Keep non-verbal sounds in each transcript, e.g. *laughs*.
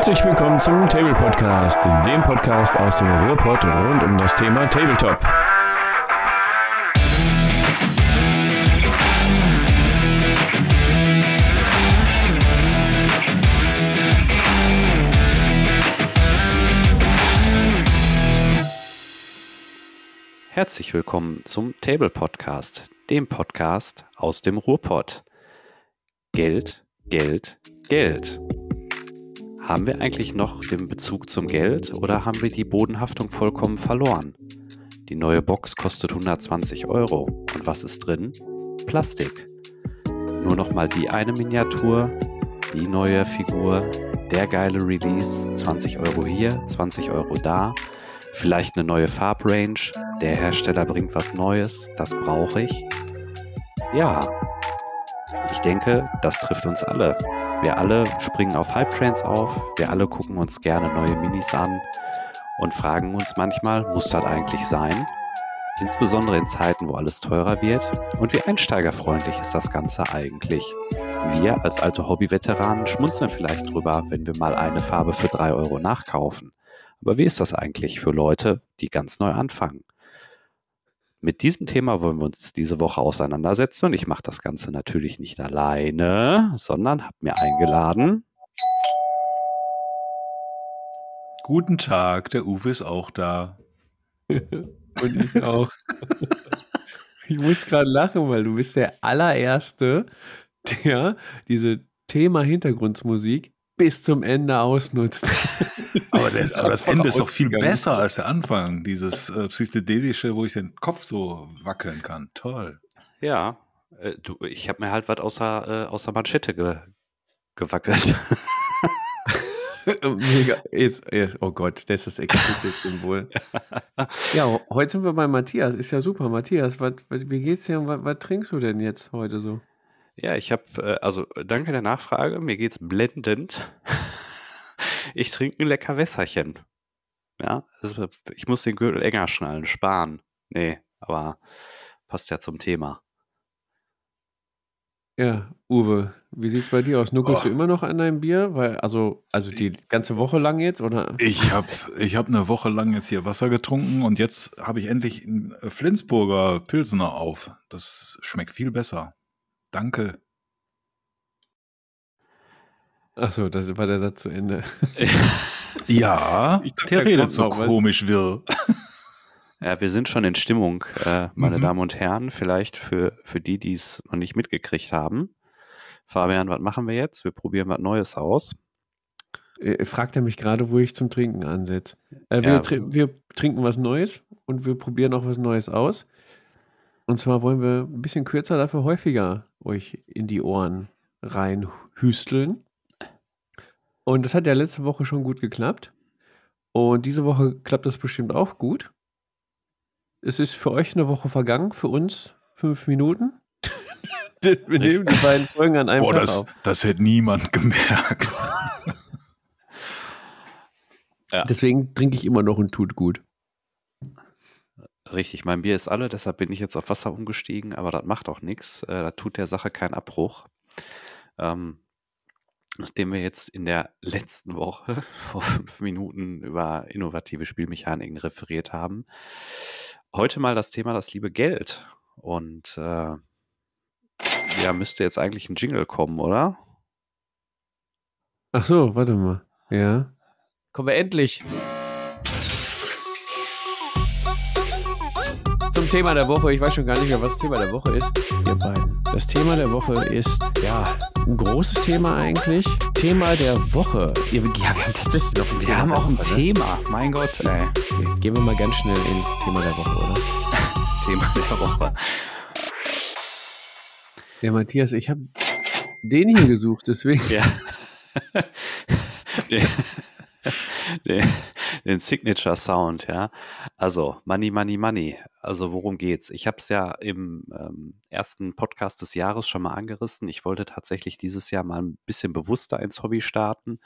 Herzlich willkommen zum Table Podcast, dem Podcast aus dem Ruhrpott rund um das Thema Tabletop. Herzlich willkommen zum Table Podcast, dem Podcast aus dem Ruhrpott. Geld, Geld, Geld. Haben wir eigentlich noch den Bezug zum Geld oder haben wir die Bodenhaftung vollkommen verloren? Die neue Box kostet 120 Euro. Und was ist drin? Plastik. Nur noch mal die eine Miniatur, die neue Figur, der geile Release, 20 Euro hier, 20 Euro da, vielleicht eine neue Farbrange, der Hersteller bringt was Neues, das brauche ich. Ja, ich denke, das trifft uns alle. Wir alle springen auf Hype-Trains auf, wir alle gucken uns gerne neue Minis an und fragen uns manchmal, muss das eigentlich sein? Insbesondere in Zeiten, wo alles teurer wird. Und wie einsteigerfreundlich ist das Ganze eigentlich? Wir als alte Hobby-Veteranen schmunzeln vielleicht drüber, wenn wir mal eine Farbe für drei Euro nachkaufen. Aber wie ist das eigentlich für Leute, die ganz neu anfangen? Mit diesem Thema wollen wir uns diese Woche auseinandersetzen und ich mache das Ganze natürlich nicht alleine, sondern habe mir eingeladen. Guten Tag, der Uwe ist auch da. *laughs* und ich auch. ich muss gerade lachen, weil du bist der allererste, der diese Thema Hintergrundmusik bis zum Ende ausnutzt. *laughs* aber, das, aber das Ende ist doch viel besser als der Anfang, dieses äh, psychedelische, wo ich den Kopf so wackeln kann. Toll. Ja, äh, du, ich habe mir halt was außer, äh, außer Manschette ge gewackelt. *laughs* Mega. Jetzt, jetzt, oh Gott, das ist das Explizit-Symbol. *laughs* ja, heute sind wir bei Matthias. Ist ja super. Matthias, wat, wat, wie geht's dir und was, was trinkst du denn jetzt heute so? Ja, ich habe, äh, also danke der Nachfrage, mir geht's blendend. ich trinke ein lecker Wässerchen. Ja, ich muss den Gürtel enger schnallen, sparen. Nee, aber passt ja zum Thema. Ja, Uwe, wie sieht's bei dir aus? Nuckelst oh. du immer noch an deinem Bier? Weil, also, also die ganze Woche lang jetzt, oder? Ich habe ich hab eine Woche lang jetzt hier Wasser getrunken und jetzt habe ich endlich einen Flensburger Pilsener auf. Das schmeckt viel besser. Danke. Achso, das war der Satz zu Ende. *laughs* ja, dachte, der redet so komisch wirr. *laughs* Ja, wir sind schon in Stimmung, äh, meine mhm. Damen und Herren. Vielleicht für, für die, die es noch nicht mitgekriegt haben. Fabian, was machen wir jetzt? Wir probieren was Neues aus. Äh, fragt er mich gerade, wo ich zum Trinken ansetze. Äh, wir, ja. tr wir trinken was Neues und wir probieren auch was Neues aus. Und zwar wollen wir ein bisschen kürzer, dafür häufiger euch in die Ohren reinhüsteln. Und das hat ja letzte Woche schon gut geklappt. Und diese Woche klappt das bestimmt auch gut. Es ist für euch eine Woche vergangen, für uns fünf Minuten. *laughs* *laughs* Wir nehmen die beiden Folgen an einem Boah, Tag das, auf. Das hätte niemand gemerkt. *laughs* ja. Deswegen trinke ich immer noch und tut gut. Richtig, mein Bier ist alle, deshalb bin ich jetzt auf Wasser umgestiegen, aber das macht auch nichts. Äh, da tut der Sache keinen Abbruch. Ähm, nachdem wir jetzt in der letzten Woche *laughs* vor fünf Minuten über innovative Spielmechaniken referiert haben, heute mal das Thema das liebe Geld. Und äh, ja, müsste jetzt eigentlich ein Jingle kommen, oder? Ach so, warte mal. Ja. Kommen wir endlich. Thema der Woche. Ich weiß schon gar nicht mehr, was das Thema der Woche ist. Ihr beiden. Das Thema der Woche ist, ja, ein großes Thema eigentlich. Thema der Woche. Ja, wir haben tatsächlich noch ein Thema. Wir haben auch ein Woche, ne? Thema. Ne? Mein Gott, ey. Okay, gehen wir mal ganz schnell ins Thema der Woche, oder? *laughs* Thema der Woche. Ja, Matthias, ich habe den hier gesucht, deswegen. Ja. *laughs* *laughs* den, den Signature Sound, ja. Also Money, Money, Money. Also worum geht's? Ich habe es ja im ähm, ersten Podcast des Jahres schon mal angerissen. Ich wollte tatsächlich dieses Jahr mal ein bisschen bewusster ins Hobby starten.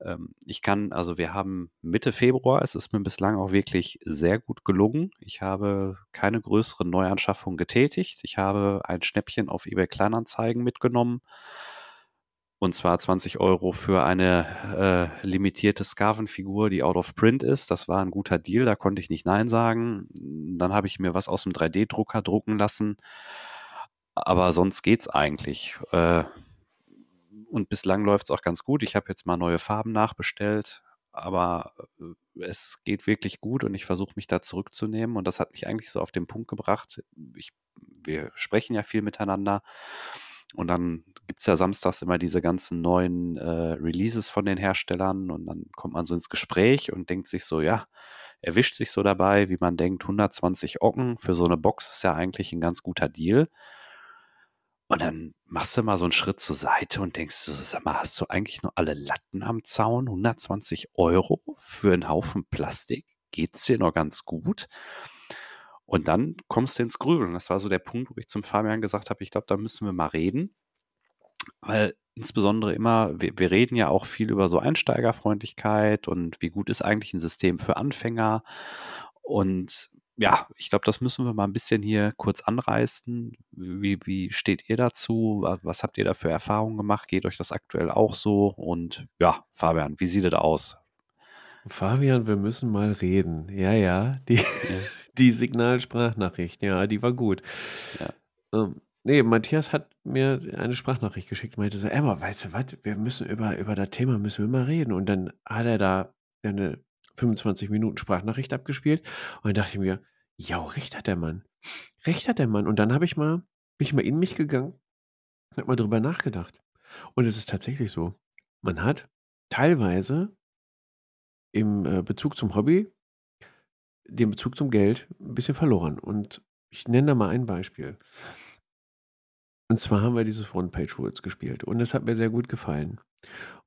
Ähm, ich kann, also wir haben Mitte Februar. Es ist mir bislang auch wirklich sehr gut gelungen. Ich habe keine größeren Neuanschaffungen getätigt. Ich habe ein Schnäppchen auf eBay Kleinanzeigen mitgenommen Und zwar 20 Euro für eine äh, limitierte Skaven-Figur, die out of print ist. Das war ein guter Deal, da konnte ich nicht Nein sagen. Dann habe ich mir was aus dem 3D-Drucker drucken lassen. Aber sonst geht's eigentlich. Äh, und bislang läuft's auch ganz gut. Ich habe jetzt mal neue Farben nachbestellt, aber äh, es geht wirklich gut und ich versuche mich da zurückzunehmen. Und das hat mich eigentlich so auf den Punkt gebracht. Ich, wir sprechen ja viel miteinander. Und dann gibt's ja samstags immer diese ganzen neuen äh, Releases von den Herstellern und dann kommt man so ins Gespräch und denkt sich so, ja, erwischt sich so dabei, wie man denkt, 120 Ocken für so eine Box ist ja eigentlich ein ganz guter Deal. Und dann machst du mal so einen Schritt zur Seite und denkst so, sag mal, hast du eigentlich nur alle Latten am Zaun? 120 Euro für einen Haufen Plastik? Geht's dir noch ganz gut? Und dann kommst du ins Grübeln. Das war so der Punkt, wo ich zum Fabian gesagt habe, ich glaube, da müssen wir mal reden. Weil insbesondere immer, wir, wir reden ja auch viel über so Einsteigerfreundlichkeit und wie gut ist eigentlich ein System für Anfänger. Und ja, ich glaube, das müssen wir mal ein bisschen hier kurz anreißen. Wie, wie steht ihr dazu? Was habt ihr da für Erfahrungen gemacht? Geht euch das aktuell auch so? Und ja, Fabian, wie sieht es aus? Fabian, wir müssen mal reden. Ja, ja, die, die Signalsprachnachricht, ja, die war gut. Ja. Ähm, nee, Matthias hat mir eine Sprachnachricht geschickt, meinte so, Emma, weißt du was, wir müssen über, über das Thema müssen wir mal reden. Und dann hat er da eine 25 Minuten Sprachnachricht abgespielt. Und dann dachte ich mir, ja, recht hat der Mann. Recht hat der Mann. Und dann habe ich mal, bin ich mal in mich gegangen, habe mal drüber nachgedacht. Und es ist tatsächlich so. Man hat teilweise im äh, Bezug zum Hobby den Bezug zum Geld ein bisschen verloren. Und ich nenne da mal ein Beispiel. Und zwar haben wir dieses One-Page-Rules gespielt und es hat mir sehr gut gefallen.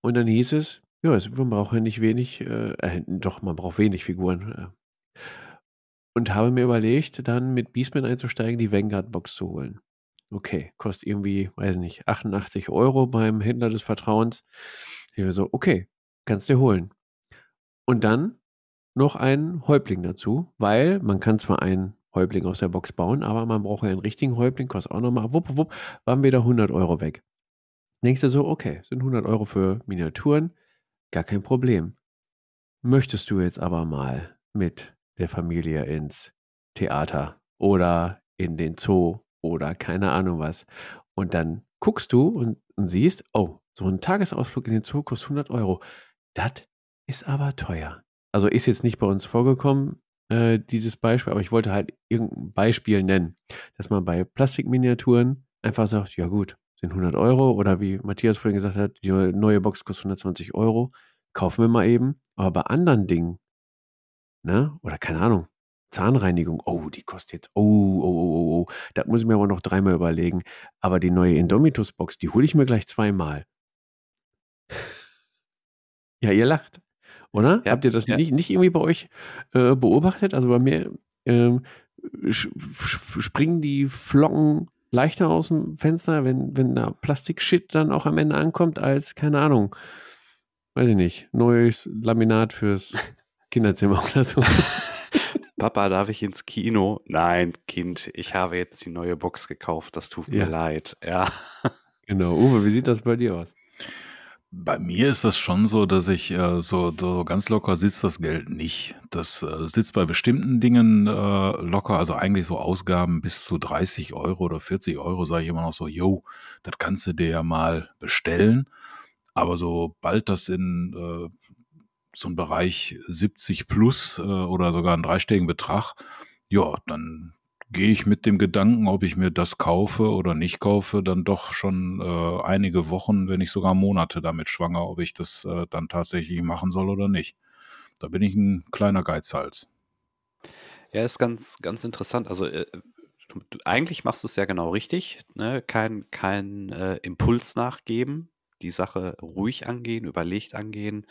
Und dann hieß es, ja, man braucht ja nicht wenig, äh, äh, doch, man braucht wenig Figuren. Äh. Und habe mir überlegt, dann mit Beastman einzusteigen, die Vanguard-Box zu holen. Okay, kostet irgendwie, weiß nicht, 88 Euro beim Händler des Vertrauens. Ich war so, okay, kannst du dir holen. Und dann noch einen Häuptling dazu, weil man kann zwar einen Häuptling aus der Box bauen, aber man braucht ja einen richtigen Häuptling, kostet auch nochmal, wupp, wupp, waren wieder 100 Euro weg. Denkst du so, okay, sind 100 Euro für Miniaturen, gar kein Problem. Möchtest du jetzt aber mal mit der Familie ins Theater oder in den Zoo oder keine Ahnung was und dann guckst du und, und siehst, oh, so ein Tagesausflug in den Zoo kostet 100 Euro. Das ist aber teuer. Also ist jetzt nicht bei uns vorgekommen, äh, dieses Beispiel, aber ich wollte halt irgendein Beispiel nennen, dass man bei Plastikminiaturen einfach sagt, ja gut, sind 100 Euro oder wie Matthias vorhin gesagt hat, die neue Box kostet 120 Euro, kaufen wir mal eben. Aber bei anderen Dingen, ne, oder keine Ahnung, Zahnreinigung, oh, die kostet jetzt, oh, oh, oh, oh, oh, das muss ich mir aber noch dreimal überlegen. Aber die neue Indomitus-Box, die hole ich mir gleich zweimal. *laughs* ja, ihr lacht. Oder? Ja, Habt ihr das ja. nicht, nicht irgendwie bei euch äh, beobachtet? Also bei mir ähm, springen die Flocken leichter aus dem Fenster, wenn, wenn da Plastik-Shit dann auch am Ende ankommt, als, keine Ahnung, weiß ich nicht, neues Laminat fürs *laughs* Kinderzimmer oder so. *laughs* Papa, darf ich ins Kino? Nein, Kind, ich habe jetzt die neue Box gekauft, das tut mir ja. leid. Ja. Genau. Uwe, wie sieht das bei dir aus? Bei mir ist das schon so, dass ich äh, so, so ganz locker sitzt das Geld nicht. Das äh, sitzt bei bestimmten Dingen äh, locker, also eigentlich so Ausgaben bis zu 30 Euro oder 40 Euro, sage ich immer noch so, yo, das kannst du dir ja mal bestellen. Aber sobald das in äh, so ein Bereich 70 plus äh, oder sogar einen dreistelligen Betrag, ja, dann gehe ich mit dem Gedanken, ob ich mir das kaufe oder nicht kaufe, dann doch schon äh, einige Wochen, wenn nicht sogar Monate damit schwanger, ob ich das äh, dann tatsächlich machen soll oder nicht. Da bin ich ein kleiner Geizhals. Ja, ist ganz, ganz interessant. Also äh, du, eigentlich machst du es ja genau richtig. Ne? Kein, kein äh, Impuls nachgeben, die Sache ruhig angehen, überlegt angehen.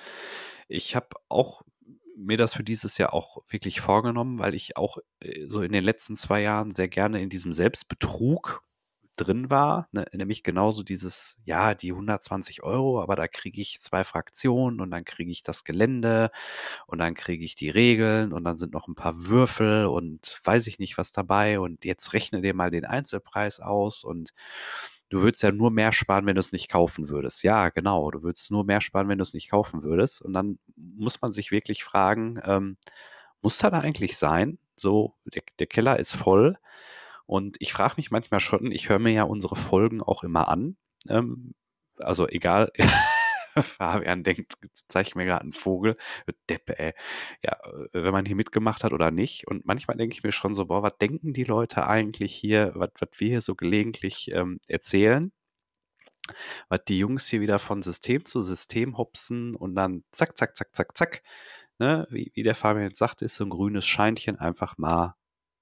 Ich habe auch mir das für dieses Jahr auch wirklich vorgenommen, weil ich auch äh, so in den letzten zwei Jahren sehr gerne in diesem Selbstbetrug drin war, ne, nämlich genauso dieses, ja, die 120 Euro, aber da kriege ich zwei Fraktionen und dann kriege ich das Gelände und dann kriege ich die Regeln und dann sind noch ein paar Würfel und weiß ich nicht was dabei und jetzt rechne dir mal den Einzelpreis aus und du würdest ja nur mehr sparen, wenn du es nicht kaufen würdest. Ja, genau, du würdest nur mehr sparen, wenn du es nicht kaufen würdest. Und dann muss man sich wirklich fragen, ähm, muss da da eigentlich sein? So, der, der Keller ist voll. Und ich frage mich manchmal schon, ich höre mir ja unsere Folgen auch immer an. Ähm, also egal, *laughs* *laughs* Fabian denkt, zeig mir gerade einen Vogel. Deppe, ey. Ja, wenn man hier mitgemacht hat oder nicht. Und manchmal denke ich mir schon so, boah, was denken die Leute eigentlich hier, was, was wir hier so gelegentlich ähm, erzählen? Was die Jungs hier wieder von System zu System hopsen und dann zack, zack, zack, zack, zack. Ne? Wie, wie der Fabian jetzt sagt, ist so ein grünes Scheinchen einfach mal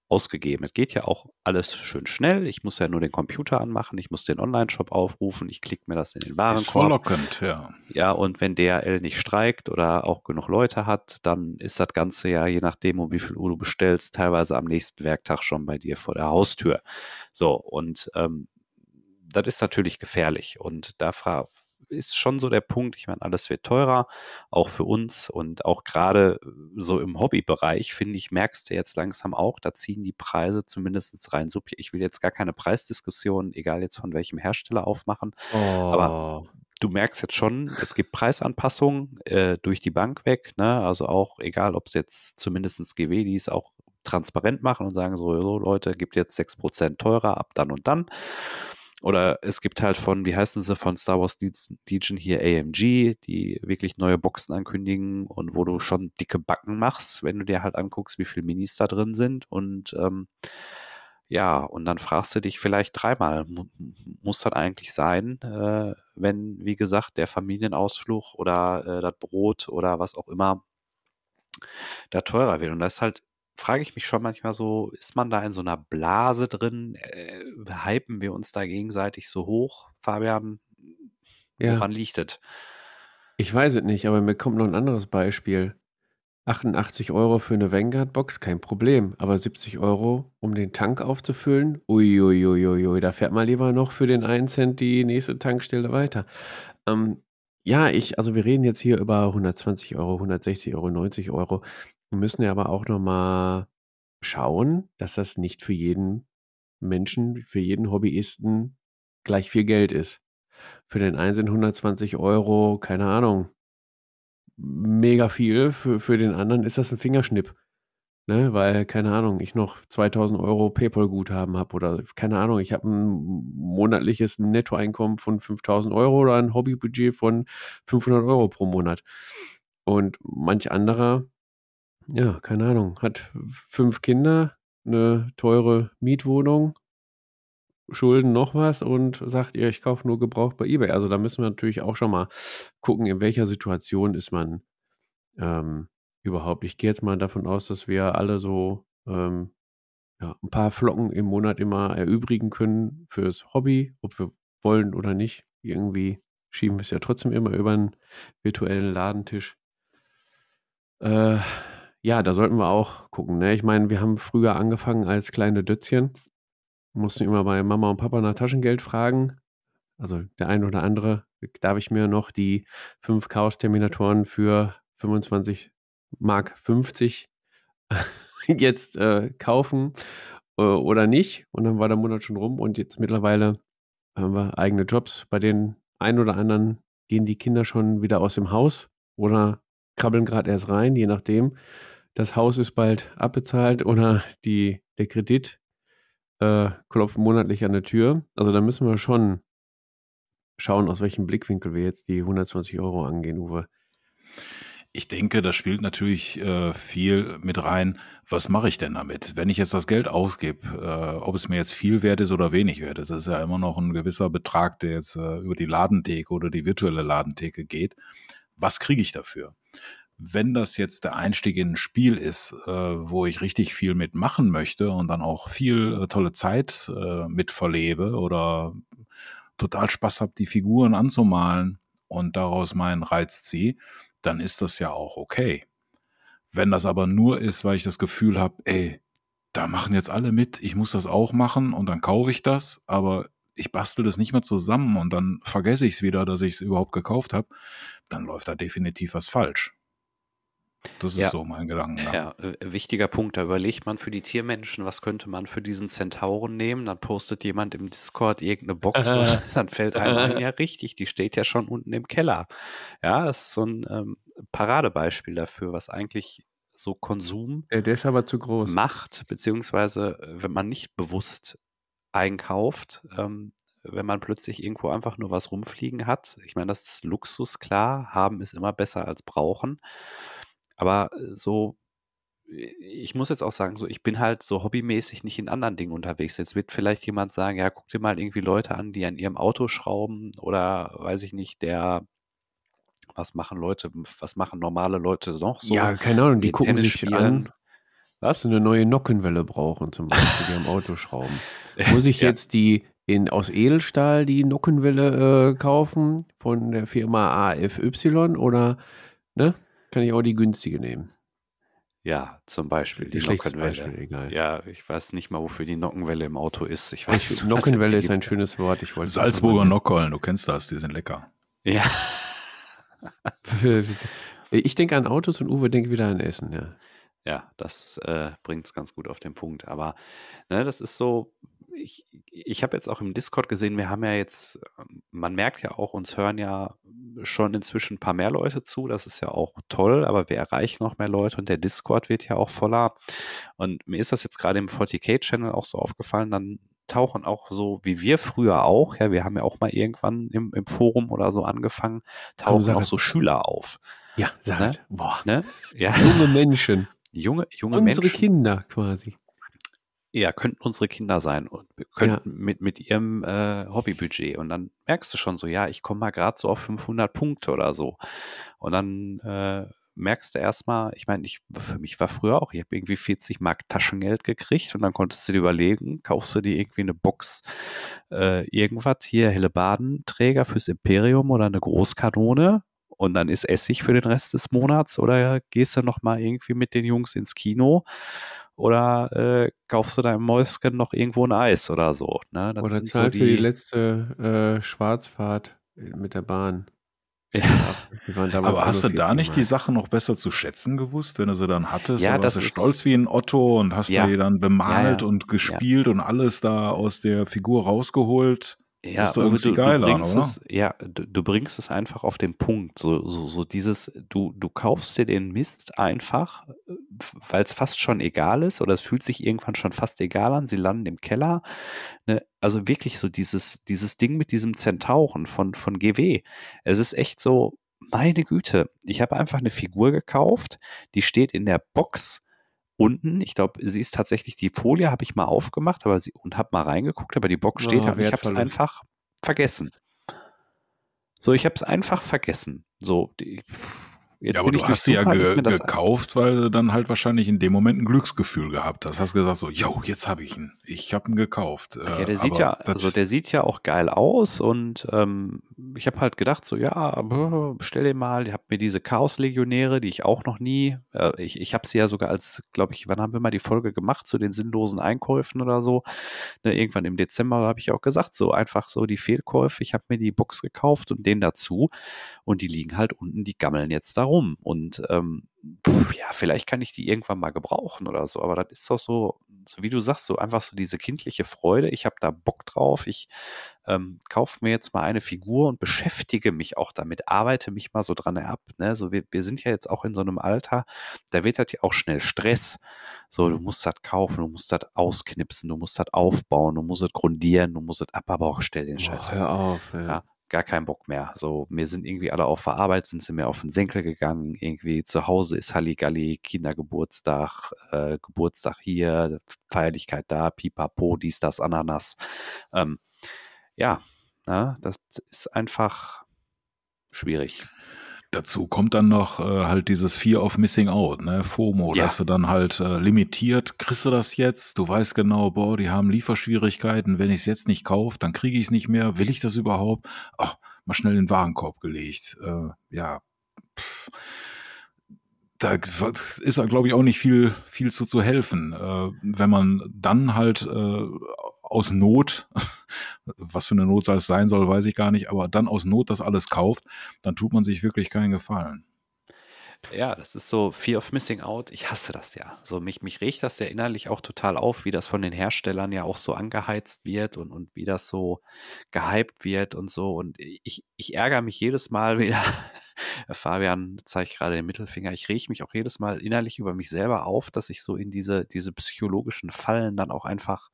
ausgegeben. Es geht ja auch alles schön schnell. Ich muss ja nur den Computer anmachen, ich muss den Online-Shop aufrufen, ich klicke mir das in den Warenkorb. Ist verlockend, ja. Ja, und wenn DRL nicht streikt oder auch genug Leute hat, dann ist das Ganze ja, je nachdem, um wie viel Uhr du bestellst, teilweise am nächsten Werktag schon bei dir vor der Haustür. So, und ähm, das ist natürlich gefährlich. Und da ist schon so der Punkt, ich meine, alles wird teurer, auch für uns und auch gerade äh, so im Hobbybereich, finde ich, merkst du jetzt langsam auch, da ziehen die Preise zumindest rein. Ich will jetzt gar keine Preisdiskussion, egal jetzt von welchem Hersteller aufmachen, oh. aber du merkst jetzt schon, es gibt Preisanpassungen äh, durch die Bank weg, ne? also auch egal, ob es jetzt zumindestens GW, die es auch transparent machen und sagen so, so Leute, gibt jetzt 6% teurer ab dann und dann. Oder es gibt halt von, wie heißen sie, von Star Wars Legion hier AMG, die wirklich neue Boxen ankündigen und wo du schon dicke Backen machst, wenn du dir halt anguckst, wie viele Minis da drin sind. Und ähm, ja, und dann fragst du dich vielleicht dreimal, muss das eigentlich sein, äh, wenn, wie gesagt, der Familienausflug oder äh, das Brot oder was auch immer da teurer wird. Und das ist halt frage ich mich schon manchmal so, ist man da in so einer Blase drin? Äh, hypen wir uns da gegenseitig so hoch? Fabian, Ja. woran liegt es? Ich weiß es nicht, aber mir kommt noch ein anderes Beispiel. 88 Euro für eine Vanguard-Box, kein Problem. Aber 70 Euro, um den Tank aufzufüllen, uiuiuiui, da fährt man lieber noch für den 1 Cent die nächste Tankstelle weiter. Ähm, ja, ich, also wir reden jetzt hier über 120 Euro, 160 Euro, 90 Euro. Wir müssen ja aber auch noch mal schauen, dass das nicht für jeden Menschen, für jeden Hobbyisten gleich viel Geld ist. Für den einen sind 120 Euro, keine Ahnung, mega viel. Für, für den anderen ist das ein Fingerschnipp. Ne? Weil, keine Ahnung, ich noch 2000 Euro PayPal-Guthaben habe oder keine Ahnung, ich habe ein monatliches Nettoeinkommen von 5000 Euro oder ein Hobbybudget von 500 Euro pro Monat. Und manch anderer ja, keine Ahnung, hat fünf Kinder, eine teure Mietwohnung, Schulden noch was und sagt ihr, ich kaufe nur gebraucht bei eBay. Also da müssen wir natürlich auch schon mal gucken, in welcher Situation ist man ähm, überhaupt. Ich gehe jetzt mal davon aus, dass wir alle so ähm, ja, ein paar Flocken im Monat immer erübrigen können fürs Hobby, ob wir wollen oder nicht. Irgendwie schieben wir es ja trotzdem immer über einen virtuellen Ladentisch. Äh, ja, da sollten wir auch gucken, ne? Ich meine, wir haben früher angefangen als kleine Dötzchen, mussten immer bei Mama und Papa nach Taschengeld fragen. Also der ein oder andere, darf ich mir noch die fünf Chaos-Terminatoren für 25 Mark 50 *laughs* jetzt äh, kaufen äh, oder nicht? Und dann war der Monat schon rum und jetzt mittlerweile haben wir eigene Jobs. Bei den einen oder anderen gehen die Kinder schon wieder aus dem Haus oder krabbeln gerade erst rein, je nachdem. Das Haus ist bald abbezahlt oder die, der Kredit äh, klopft monatlich an der Tür. Also da müssen wir schon schauen, aus welchem Blickwinkel wir jetzt die 120 Euro angehen, Uwe. Ich denke, da spielt natürlich äh, viel mit rein. Was mache ich denn damit? Wenn ich jetzt das Geld ausgebe, äh, ob es mir jetzt viel wert ist oder wenig wert ist, ist ja immer noch ein gewisser Betrag, der jetzt äh, über die Ladentheke oder die virtuelle Ladentheke geht was kriege ich dafür? Wenn das jetzt der Einstieg in ein Spiel ist, äh, wo ich richtig viel mitmachen möchte und dann auch viel äh, tolle Zeit äh, mit verlebe oder total Spaß habe, die Figuren anzumalen und daraus meinen Reiz ziehe, dann ist das ja auch okay. Wenn das aber nur ist, weil ich das Gefühl habe, ey, da machen jetzt alle mit, ich muss das auch machen und dann kaufe ich das, aber ich bastel das nicht mehr zusammen und dann vergesse ich es wieder, dass ich es überhaupt gekauft habe, dann läuft da definitiv was falsch. Das ist ja. so mein Gedanke. Ja. äh, wichtiger Punkt. Da überlegt man für die Tiermenschen, was könnte man für diesen Zentauren nehmen? Dann postet jemand im Discord irgendeine Box äh. und *laughs* dann fällt einem ein, *laughs* ja richtig, die steht ja schon unten im Keller. Ja, das ist so ein ähm, Paradebeispiel dafür, was eigentlich so Konsum ja, der ist aber zu groß. macht, beziehungsweise äh, wenn man nicht bewusst einkauft, ähm, wenn man plötzlich irgendwo einfach nur was rumfliegen hat. Ich meine, das ist Luxus, klar. Haben ist immer besser als brauchen. Aber äh, so, ich muss jetzt auch sagen, so, ich bin halt so hobbymäßig nicht in anderen Dingen unterwegs. Jetzt wird vielleicht jemand sagen, ja, guck dir mal irgendwie Leute an, die an ihrem Auto schrauben oder weiß ich nicht, der was machen Leute, was machen normale Leute noch so? Ja, keine Ahnung, die gucken Tennis sich spielen. an, was? eine neue Nockenwelle brauchen zum Beispiel, die am Auto schrauben. Muss *laughs* ich ja. jetzt die in, aus Edelstahl die Nockenwelle äh, kaufen von der Firma AFY oder ne, kann ich auch die günstige nehmen? Ja, zum Beispiel die Nockenwelle. Beispiel, egal. Ja, ich weiß nicht mal, wofür die Nockenwelle im Auto ist. Ich weiß, *laughs* ich, Nockenwelle ist ein schönes Wort. Ich wollte Salzburger Nockeln, du kennst das, die sind lecker. Ja. *laughs* ich denke an Autos und Uwe denkt wieder an Essen, ja. Ja, das äh, bringt es ganz gut auf den Punkt. Aber ne, das ist so, ich, ich habe jetzt auch im Discord gesehen, wir haben ja jetzt, ähm, man merkt ja auch, uns hören ja schon inzwischen ein paar mehr Leute zu, das ist ja auch toll, aber wir erreichen noch mehr Leute und der Discord wird ja auch voller. Und mir ist das jetzt gerade im 40k-Channel auch so aufgefallen, dann tauchen auch so, wie wir früher auch, ja, wir haben ja auch mal irgendwann im, im Forum oder so angefangen, tauchen auch so Schüler auf. Ja, sag ne? Boah. Ne? Ja. Junge Menschen. *laughs* Junge, junge Unsere Menschen. Kinder quasi. Ja, könnten unsere Kinder sein und könnten ja. mit, mit ihrem äh, Hobbybudget. Und dann merkst du schon so, ja, ich komme mal gerade so auf 500 Punkte oder so. Und dann äh, merkst du erstmal, ich meine, ich, für mich war früher auch, ich habe irgendwie 40 Mark Taschengeld gekriegt und dann konntest du dir überlegen, kaufst du dir irgendwie eine Box, äh, irgendwas hier, helle Badenträger fürs Imperium oder eine Großkanone und dann ist Essig für den Rest des Monats oder gehst du nochmal irgendwie mit den Jungs ins Kino oder äh, kaufst du deinem Mäuschen noch irgendwo ein Eis oder so. Ne? Das oder zahlst so die, du die letzte äh, Schwarzfahrt mit der Bahn. Ja. Aber hast du da nicht die Sache noch besser zu schätzen gewusst, wenn du sie dann hattest? Ja, das ist stolz wie ein Otto und hast ja. die dann bemalt ja, ja. und gespielt und alles da aus der Figur rausgeholt. Ja, ist irgendwie du, geil du an, oder? Es, ja, du, du, bringst es einfach auf den Punkt. So, so, so dieses, du, du kaufst dir den Mist einfach, weil es fast schon egal ist oder es fühlt sich irgendwann schon fast egal an. Sie landen im Keller. Ne? Also wirklich so dieses, dieses Ding mit diesem Zentauren von, von GW. Es ist echt so, meine Güte, ich habe einfach eine Figur gekauft, die steht in der Box unten, ich glaube, sie ist tatsächlich, die Folie habe ich mal aufgemacht aber sie, und habe mal reingeguckt, aber die Box steht ja, und ich habe es einfach vergessen. So, ich habe es einfach vergessen. So, die, Jetzt ja, aber du hast sie ja ge gekauft, weil du dann halt wahrscheinlich in dem Moment ein Glücksgefühl gehabt hast. Hast gesagt so, yo, jetzt habe ich ihn. Ich habe ihn gekauft. Ja, der äh, sieht ja, also der sieht ja auch geil aus und ähm, ich habe halt gedacht so, ja, bestell den mal. Ich habe mir diese Chaos-Legionäre, die ich auch noch nie, äh, ich, ich habe sie ja sogar als, glaube ich, wann haben wir mal die Folge gemacht zu den sinnlosen Einkäufen oder so. Ne, irgendwann im Dezember habe ich auch gesagt, so einfach so die Fehlkäufe. Ich habe mir die Box gekauft und den dazu und die liegen halt unten, die gammeln jetzt da rum. Und ähm, ja, vielleicht kann ich die irgendwann mal gebrauchen oder so, aber das ist doch so, so wie du sagst, so einfach so diese kindliche Freude. Ich habe da Bock drauf. Ich ähm, kaufe mir jetzt mal eine Figur und beschäftige mich auch damit, arbeite mich mal so dran ab. Ne? So wir, wir sind ja jetzt auch in so einem Alter, da wird das ja auch schnell Stress. So, du musst das kaufen, du musst das ausknipsen, du musst das aufbauen, du musst das grundieren, du musst das ab, aber auch stell den Scheiß. Oh, hör auf, ja. ja gar keinen Bock mehr. So, mir sind irgendwie alle auf der Arbeit, sind sie mir auf den Senkel gegangen. Irgendwie zu Hause ist Halligalli, Kindergeburtstag, äh, Geburtstag hier, Feierlichkeit da, Pipapo, dies, das, Ananas. Ähm, ja, na, ne, das ist einfach schwierig. Dazu kommt dann noch äh, halt dieses Fear of Missing Out, ne, FOMO, ja. dass du dann halt äh, limitiert, kriegst du das jetzt, du weißt genau, boah, die haben Lieferschwierigkeiten, wenn ich es jetzt nicht kaufe, dann kriege ich es nicht mehr, will ich das überhaupt? Ach, mal schnell in den Warenkorb gelegt. Äh, ja, pff. da ist, glaube ich, auch nicht viel, viel zu, zu helfen. Äh, wenn man dann halt äh, aus Not, *laughs* was für eine Not es sein soll, weiß ich gar nicht, aber dann aus Not das alles kauft, dann tut man sich wirklich keinen Gefallen. Ja, das ist so Fear of Missing Out. Ich hasse das ja. So mich, mich regt das ja innerlich auch total auf, wie das von den Herstellern ja auch so angeheizt wird und, und wie das so gehypt wird und so. Und ich, ich ärgere mich jedes Mal wieder. *laughs* Fabian zeigt gerade den Mittelfinger. Ich rege mich auch jedes Mal innerlich über mich selber auf, dass ich so in diese, diese psychologischen Fallen dann auch einfach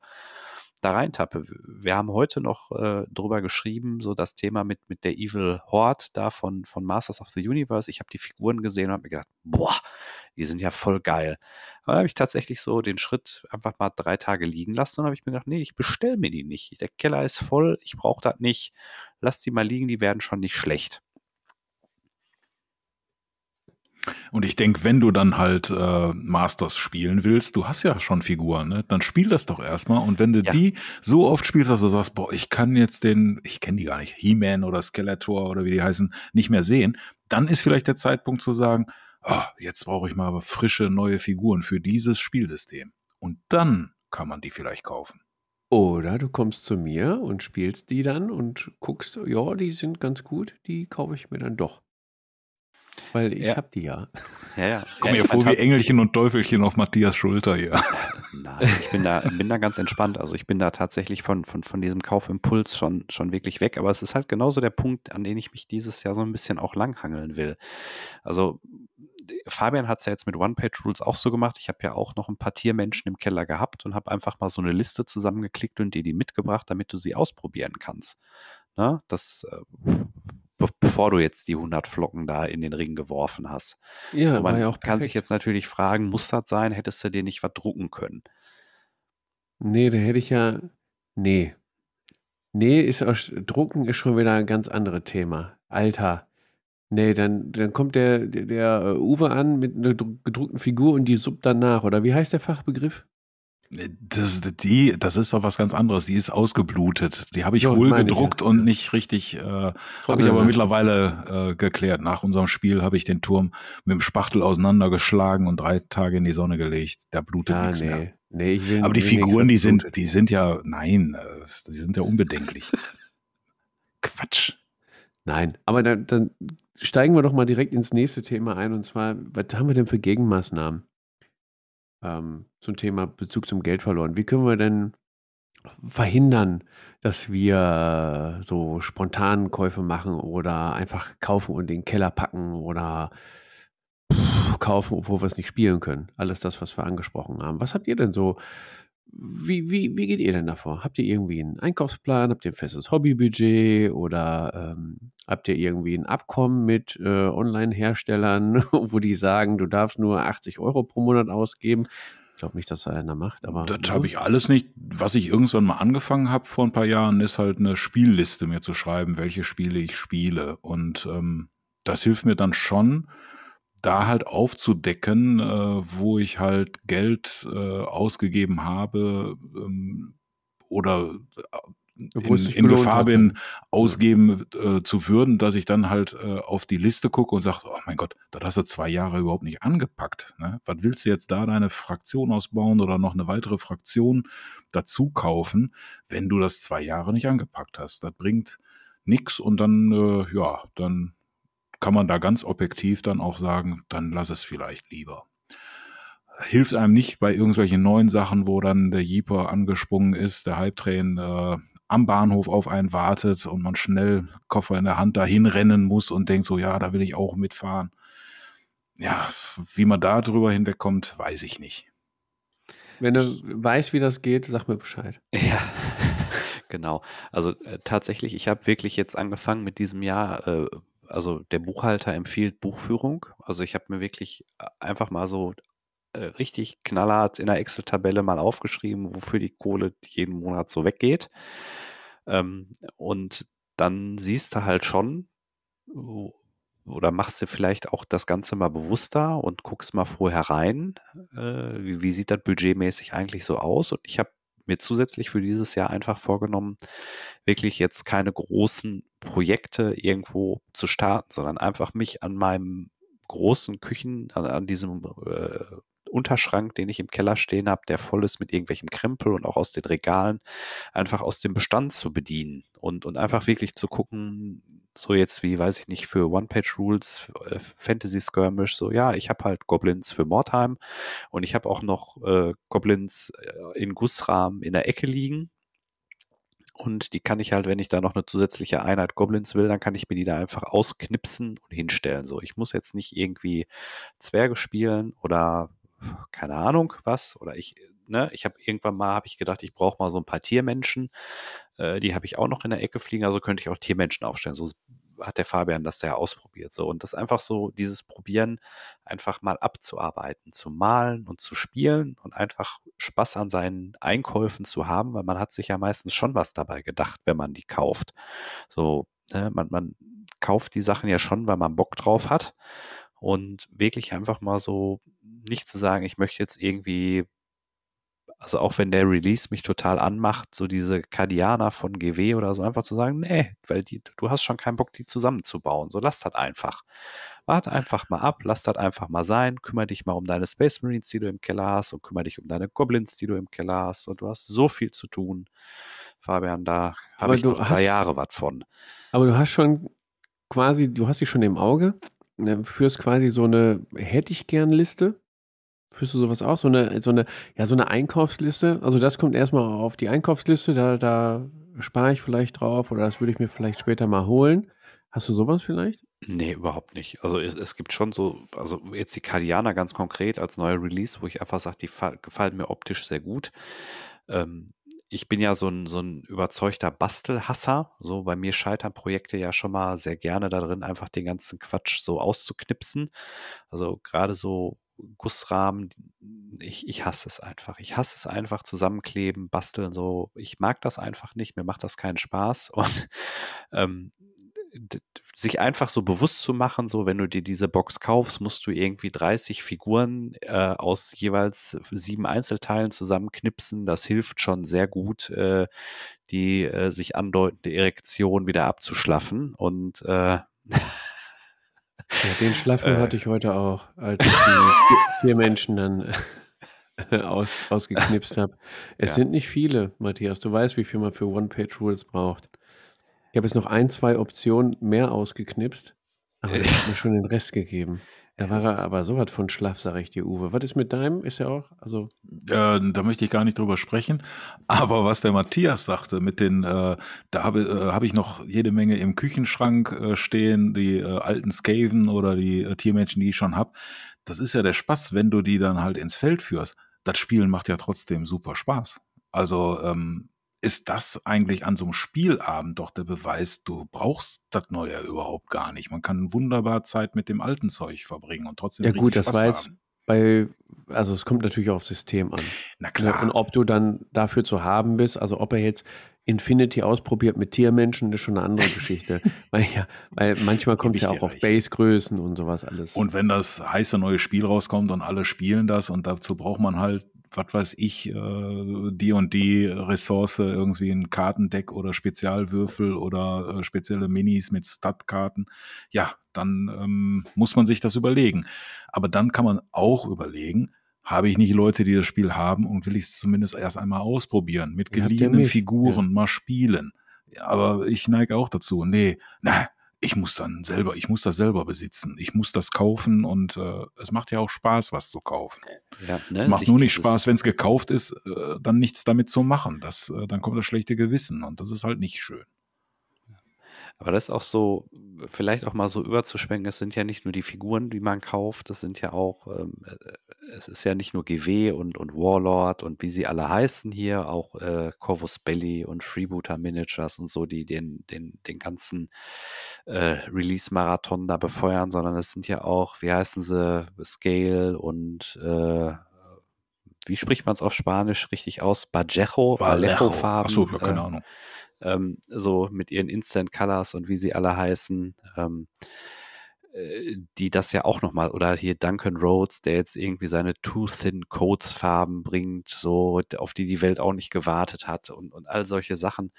da reintappe. Wir haben heute noch äh, drüber geschrieben, so das Thema mit, mit der Evil Horde da von, von Masters of the Universe. Ich habe die Figuren gesehen und habe mir gedacht, boah, die sind ja voll geil. Aber dann habe ich tatsächlich so den Schritt einfach mal drei Tage liegen lassen und habe ich mir gedacht, nee, ich bestelle mir die nicht. Der Keller ist voll, ich brauche das nicht. Lass die mal liegen, die werden schon nicht schlecht. Und ich denke, wenn du dann halt äh, Masters spielen willst, du hast ja schon Figuren, ne? dann spiel das doch erstmal. Und wenn du ja. die so oft spielst, dass du sagst, boah, ich kann jetzt den, ich kenne die gar nicht, He-Man oder Skeletor oder wie die heißen, nicht mehr sehen, dann ist vielleicht der Zeitpunkt zu sagen, oh, jetzt brauche ich mal aber frische neue Figuren für dieses Spielsystem. Und dann kann man die vielleicht kaufen. Oder du kommst zu mir und spielst die dann und guckst, ja, die sind ganz gut, die kaufe ich mir dann doch. Weil ich ja. hab die ja. Ja, ja. Komm mir ja, vor wie Engelchen und Teufelchen auf Matthias Schulter hier. Nein, ich bin da, bin da ganz entspannt. Also ich bin da tatsächlich von, von, von diesem Kaufimpuls schon, schon wirklich weg. Aber es ist halt genauso der Punkt, an den ich mich dieses Jahr so ein bisschen auch langhangeln will. Also Fabian hat es ja jetzt mit One-Page-Rules auch so gemacht. Ich habe ja auch noch ein paar Tiermenschen im Keller gehabt und habe einfach mal so eine Liste zusammengeklickt und dir die mitgebracht, damit du sie ausprobieren kannst. Na, ne? das äh, bevor du jetzt die 100 Flocken da in den Ring geworfen hast. Ja, man war ja auch kann sich jetzt natürlich fragen, muss das sein? Hättest du dir nicht was drucken können? Nee, da hätte ich ja, nee. Nee, ist auch, drucken ist schon wieder ein ganz anderes Thema. Alter. Nee, dann, dann kommt der, der, der Uwe an mit einer gedruckten Figur und die suppt danach. Oder wie heißt der Fachbegriff? Das, die, das ist doch was ganz anderes. Die ist ausgeblutet. Die habe ich jo, wohl gedruckt ja. und nicht richtig, äh, habe ich aber mittlerweile äh, geklärt. Nach unserem Spiel habe ich den Turm mit dem Spachtel auseinandergeschlagen und drei Tage in die Sonne gelegt. Da blutet ja, nichts nee. mehr. Nee, ich will, aber die Figuren, die sind, die sind ja, nein, äh, die sind ja unbedenklich. *laughs* Quatsch. Nein, aber dann, dann steigen wir doch mal direkt ins nächste Thema ein. Und zwar, was haben wir denn für Gegenmaßnahmen? Ähm, zum Thema Bezug zum Geld verloren. Wie können wir denn verhindern, dass wir so spontan Käufe machen oder einfach kaufen und den Keller packen oder kaufen, obwohl wir es nicht spielen können? Alles das, was wir angesprochen haben. Was habt ihr denn so wie, wie, wie geht ihr denn davor? Habt ihr irgendwie einen Einkaufsplan? Habt ihr ein festes Hobbybudget? Oder ähm, habt ihr irgendwie ein Abkommen mit äh, Online-Herstellern, *laughs* wo die sagen, du darfst nur 80 Euro pro Monat ausgeben? Ich glaube nicht, dass das einer macht, aber. Das habe ich alles nicht. Was ich irgendwann mal angefangen habe vor ein paar Jahren, ist halt eine Spielliste mir zu schreiben, welche Spiele ich spiele. Und ähm, das hilft mir dann schon, da halt aufzudecken, äh, wo ich halt Geld äh, ausgegeben habe ähm, oder äh, in, in Gefahr bin, ausgeben äh, zu würden, dass ich dann halt äh, auf die Liste gucke und sage, oh mein Gott, das hast du zwei Jahre überhaupt nicht angepackt. Ne? Was willst du jetzt da deine Fraktion ausbauen oder noch eine weitere Fraktion dazu kaufen, wenn du das zwei Jahre nicht angepackt hast? Das bringt nichts und dann, äh, ja, dann kann man da ganz objektiv dann auch sagen, dann lass es vielleicht lieber. Hilft einem nicht bei irgendwelchen neuen Sachen, wo dann der Jeeper angesprungen ist, der Hype-Train äh, am Bahnhof auf einen wartet und man schnell Koffer in der Hand dahin rennen muss und denkt so, ja, da will ich auch mitfahren. Ja, wie man da drüber hinwegkommt, weiß ich nicht. Wenn du weißt, wie das geht, sag mir Bescheid. *laughs* Ja, *laughs* genau. Also äh, tatsächlich, ich habe wirklich jetzt angefangen mit diesem Jahr äh, also der Buchhalter empfiehlt Buchführung. Also ich habe mir wirklich äh, einfach mal so äh, richtig knallhart in der Excel-Tabelle mal aufgeschrieben, wofür die Kohle jeden Monat so weggeht. Ähm, und dann siehst du halt schon, oder machst du vielleicht auch das Ganze mal bewusster und guckst mal vorher rein, äh, wie, wie sieht das budgetmäßig eigentlich so aus? Und ich habe mir zusätzlich für dieses Jahr einfach vorgenommen, wirklich jetzt keine großen Projekte irgendwo zu starten, sondern einfach mich an meinem großen Küchen, an, an diesem äh, Unterschrank, den ich im Keller stehen habe, der voll ist mit irgendwelchem Krempel und auch aus den Regalen, einfach aus dem Bestand zu bedienen und, und einfach wirklich zu gucken, so jetzt wie, weiß ich nicht, für One-Page-Rules, äh, Fantasy Skirmish, so ja, ich habe halt Goblins für Mordheim und ich habe auch noch äh, Goblins äh, in Gussrahmen in der Ecke liegen. Und die kann ich halt, wenn ich da noch eine zusätzliche Einheit Goblins will, dann kann ich mir die da einfach ausknipsen und hinstellen. So, ich muss jetzt nicht irgendwie Zwerge spielen oder keine Ahnung was. Oder ich, ne, ich habe irgendwann mal, habe ich gedacht, ich brauche mal so ein paar Tiermenschen. Äh, die habe ich auch noch in der Ecke fliegen, also könnte ich auch Tiermenschen aufstellen. So hat der Fabian das ja ausprobiert. So, und das einfach so, dieses Probieren einfach mal abzuarbeiten, zu malen und zu spielen und einfach Spaß an seinen Einkäufen zu haben, weil man hat sich ja meistens schon was dabei gedacht, wenn man die kauft. So, ne, man, man kauft die Sachen ja schon, weil man Bock drauf hat. Und wirklich einfach mal so nicht zu sagen, ich möchte jetzt irgendwie also auch wenn der Release mich total anmacht, so diese Cardianer von GW oder so, einfach zu sagen, nee, weil die, du hast schon keinen Bock, die zusammenzubauen. So lass das einfach. Warte einfach mal ab, lass das einfach mal sein, kümmere dich mal um deine Space Marines, die du im Keller hast und kümmere dich um deine Goblins, die du im Keller hast und du hast so viel zu tun. Fabian, da habe ich noch ein paar Jahre was von. Aber du hast schon quasi, du hast dich schon im Auge, ne, führst quasi so eine hätte ich gern Liste Führst du sowas auch? So eine, so eine, ja, so eine Einkaufsliste? Also das kommt erstmal auf die Einkaufsliste, da, da spare ich vielleicht drauf oder das würde ich mir vielleicht später mal holen. Hast du sowas vielleicht? Nee, überhaupt nicht. Also es, es gibt schon so, also jetzt die Cardiana ganz konkret als neuer Release, wo ich einfach sage, die gefallen mir optisch sehr gut. Ähm, ich bin ja so ein, so ein überzeugter Bastelhasser. So bei mir scheitern Projekte ja schon mal sehr gerne darin, einfach den ganzen Quatsch so auszuknipsen. Also gerade so Gussrahmen, ich, ich hasse es einfach. Ich hasse es einfach, zusammenkleben, basteln, so. Ich mag das einfach nicht, mir macht das keinen Spaß. *laughs* Und ähm, sich einfach so bewusst zu machen, so wenn du dir diese Box kaufst, musst du irgendwie 30 Figuren äh, aus jeweils sieben Einzelteilen zusammenknipsen. Das hilft schon sehr gut, äh, die äh, sich andeutende Erektion wieder abzuschlaffen. Und äh, *laughs* Ja, den Schlaffen äh, hatte ich heute auch, als ich die vier Menschen dann aus, ausgeknipst habe. Es ja. sind nicht viele, Matthias. Du weißt, wie viel man für One-Page-Rules braucht. Ich habe jetzt noch ein, zwei Optionen mehr ausgeknipst, aber ich habe mir schon den Rest gegeben. Da war er aber so was von schlaff, sage ich dir, Uwe. Was ist mit deinem? Ist er auch? Also äh, da möchte ich gar nicht drüber sprechen. Aber was der Matthias sagte, mit den, äh, da habe äh, hab ich noch jede Menge im Küchenschrank äh, stehen, die äh, alten Skaven oder die äh, Tiermenschen, die ich schon hab. Das ist ja der Spaß, wenn du die dann halt ins Feld führst. Das Spielen macht ja trotzdem super Spaß. Also ähm, ist das eigentlich an so einem Spielabend doch der Beweis, du brauchst das Neue überhaupt gar nicht. Man kann wunderbar Zeit mit dem alten Zeug verbringen und trotzdem Ja gut, das Spaß war jetzt haben. bei, also es kommt natürlich aufs System an. Na ne, klar. Und ob du dann dafür zu haben bist, also ob er jetzt Infinity ausprobiert mit Tiermenschen, ist schon eine andere Geschichte. *laughs* weil, ja, weil manchmal kommt es ja auch auf Basegrößen und sowas alles. Und wenn das heiße neue Spiel rauskommt und alle spielen das und dazu braucht man halt was weiß ich, äh, die und die Ressource, irgendwie ein Kartendeck oder Spezialwürfel oder äh, spezielle Minis mit Statkarten, ja, dann ähm, muss man sich das überlegen. Aber dann kann man auch überlegen, habe ich nicht Leute, die das Spiel haben und will ich es zumindest erst einmal ausprobieren, mit geliehenen Figuren ja. mal spielen. Aber ich neige auch dazu, nee, na, ich muss dann selber, ich muss das selber besitzen, ich muss das kaufen und äh, es macht ja auch Spaß, was zu kaufen. Ja, ne? Es macht nur nicht Spaß, wenn es gekauft ist, äh, dann nichts damit zu machen. Das, äh, dann kommt das schlechte Gewissen und das ist halt nicht schön. Aber das ist auch so, vielleicht auch mal so überzuschwenken, es sind ja nicht nur die Figuren, die man kauft, das sind ja auch, ähm, äh, es ist ja nicht nur GW und, und Warlord und wie sie alle heißen hier, auch äh, Corvus Belly und Freebooter Managers und so, die den, den, den ganzen äh, Release-Marathon da befeuern, sondern es sind ja auch, wie heißen sie, Scale und äh, wie spricht man es auf Spanisch richtig aus? Bajejo, Vallejo-Farben. Achso, ja, keine äh, Ahnung ähm, so mit ihren Instant Colors und wie sie alle heißen, ähm, äh, die das ja auch nochmal, oder hier Duncan Rhodes, der jetzt irgendwie seine Too Thin Codes Farben bringt, so, auf die die Welt auch nicht gewartet hat und, und all solche Sachen.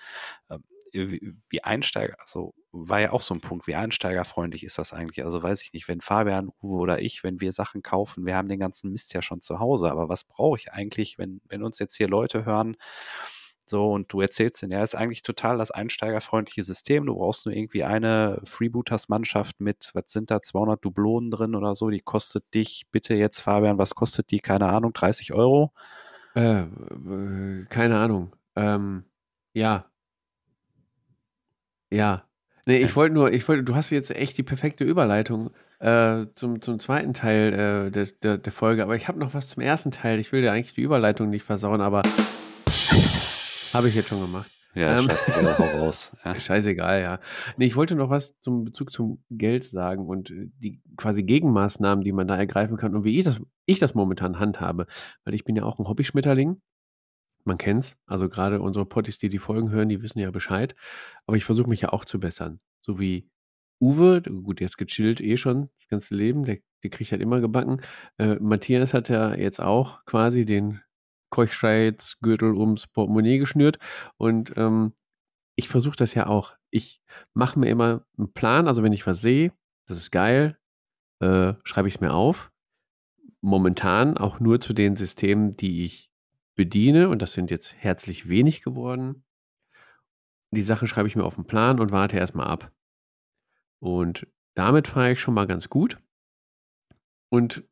Ähm, wie, wie Einsteiger, also war ja auch so ein Punkt, wie einsteigerfreundlich ist das eigentlich? Also weiß ich nicht, wenn Fabian, Uwe oder ich, wenn wir Sachen kaufen, wir haben den ganzen Mist ja schon zu Hause, aber was brauche ich eigentlich, wenn, wenn uns jetzt hier Leute hören, so, und du erzählst denen, ja, ist eigentlich total das einsteigerfreundliche System. Du brauchst nur irgendwie eine Freebooters-Mannschaft mit, was sind da, 200 Dublonen drin oder so. Die kostet dich, bitte jetzt, Fabian, was kostet die? Keine Ahnung, 30 Euro? Äh, äh, keine Ahnung. Ähm, ja. Ja. Nee, ich wollte nur, ich wollte, du hast jetzt echt die perfekte Überleitung äh, zum, zum zweiten Teil äh, der, der, der Folge, aber ich habe noch was zum ersten Teil. Ich will dir eigentlich die Überleitung nicht versauen, aber habe ich jetzt schon gemacht. Ja, ähm, scheißegal, hau raus. *laughs* Ja. Scheißegal, ja. Nee, ich wollte noch was zum Bezug zum Geld sagen und äh, die quasi Gegenmaßnahmen, die man da ergreifen kann und wie ich das, ich das momentan handhabe. Weil ich bin ja auch ein Hobbyschmetterling. Man kennt's. Also gerade unsere Potties, die die Folgen hören, die wissen ja Bescheid. Aber ich versuche mich ja auch zu bessern. So wie Uwe, gut, jetzt gechillt eh schon das ganze Leben, der, der kriegt halt immer gebacken. Äh, Matthias hat ja jetzt auch quasi den Keuchscheitsgürtel ums Portemonnaie geschnürt. Und ähm, ich versuche das ja auch. Ich mache mir immer einen Plan, also wenn ich was sehe, das ist geil, äh, schreibe ich es mir auf. Momentan auch nur zu den Systemen, die ich bediene, und das sind jetzt herzlich wenig geworden. Die Sachen schreibe ich mir auf den Plan und warte erstmal ab. Und damit fahre ich schon mal ganz gut. Und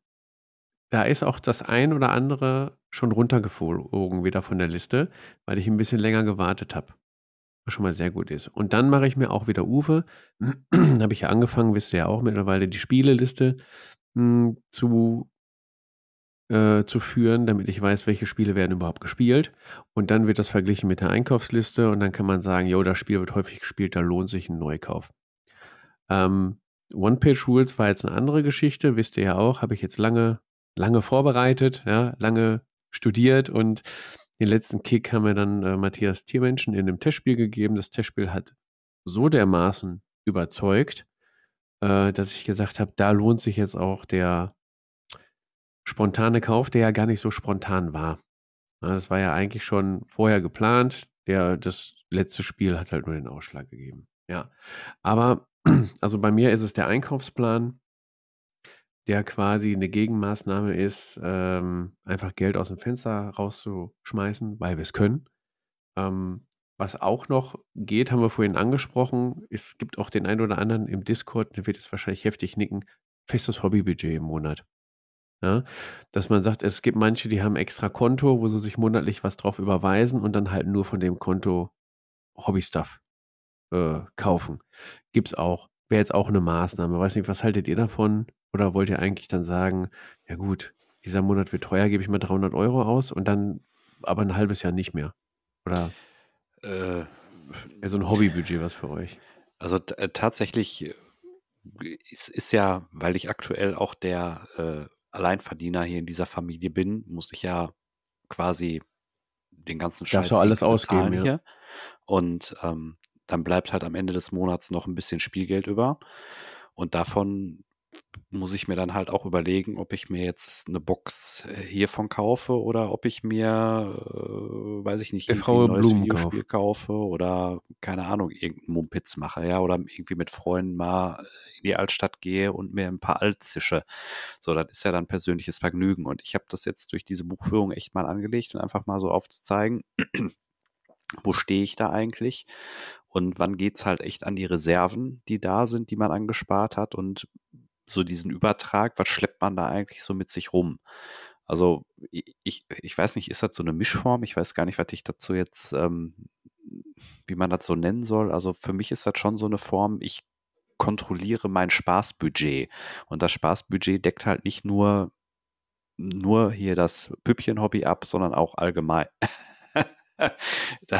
da ist auch das ein oder andere schon runtergeflogen wieder von der Liste, weil ich ein bisschen länger gewartet habe. Was schon mal sehr gut ist. Und dann mache ich mir auch wieder Uwe. *clears throat* habe ich ja angefangen, wisst ihr ja auch mittlerweile, die Spieleliste mh, hm, zu, äh, zu führen, damit ich weiß, welche Spiele werden überhaupt gespielt. Und dann wird das verglichen mit der Einkaufsliste und dann kann man sagen, jo, das Spiel wird häufig gespielt, da lohnt sich ein Neukauf. Ähm, One-Page-Rules war jetzt eine andere Geschichte, wisst ihr ja auch, habe ich jetzt lange lange vorbereitet, ja, lange studiert und den letzten Kick haben wir dann äh, Matthias Tiermenschen in einem Testspiel gegeben. Das Testspiel hat so dermaßen überzeugt, äh, dass ich gesagt habe, da lohnt sich jetzt auch der spontane Kauf, der ja gar nicht so spontan war. Ja, das war ja eigentlich schon vorher geplant. Der, das letzte Spiel hat halt nur den Ausschlag gegeben. Ja. Aber, *clears throat* also bei mir ist es der Einkaufsplan der quasi eine Gegenmaßnahme ist, ähm, einfach Geld aus dem Fenster rauszuschmeißen, weil wir es können. Ähm, was auch noch geht, haben wir vorhin angesprochen, es gibt auch den einen oder anderen im Discord, der wird jetzt wahrscheinlich heftig nicken, festes Hobbybudget im Monat. Ja, dass man sagt, es gibt manche, die haben extra Konto, wo sie sich monatlich was drauf überweisen und dann halt nur von dem Konto Hobby-Stuff äh, kaufen. Gibt's auch. Wäre jetzt auch eine Maßnahme. Weiß nicht, was haltet ihr davon? Oder wollt ihr eigentlich dann sagen, ja gut, dieser Monat wird teuer, gebe ich mal 300 Euro aus und dann aber ein halbes Jahr nicht mehr? Oder äh, ja, so ein Hobbybudget was für euch? Also äh, tatsächlich äh, ist, ist ja, weil ich aktuell auch der äh, Alleinverdiener hier in dieser Familie bin, muss ich ja quasi den ganzen Scheiß Darfst alles ausgeben hier. Ja. Und ähm, dann bleibt halt am Ende des Monats noch ein bisschen Spielgeld über. Und davon muss ich mir dann halt auch überlegen, ob ich mir jetzt eine Box äh, hiervon kaufe oder ob ich mir, äh, weiß ich nicht, ein neues Blumen Videospiel kaufe oder keine Ahnung, irgendeinen Mumpitz mache, ja, oder irgendwie mit Freunden mal in die Altstadt gehe und mir ein paar Alt zische. So, das ist ja dann persönliches Vergnügen. Und ich habe das jetzt durch diese Buchführung echt mal angelegt und einfach mal so aufzuzeigen, wo stehe ich da eigentlich und wann geht's halt echt an die Reserven, die da sind, die man angespart hat und so diesen Übertrag, was schleppt man da eigentlich so mit sich rum? Also ich, ich weiß nicht, ist das so eine Mischform? Ich weiß gar nicht, was ich dazu jetzt, ähm, wie man das so nennen soll. Also für mich ist das schon so eine Form, ich kontrolliere mein Spaßbudget. Und das Spaßbudget deckt halt nicht nur, nur hier das Püppchen-Hobby ab, sondern auch allgemein. *laughs* *laughs* da,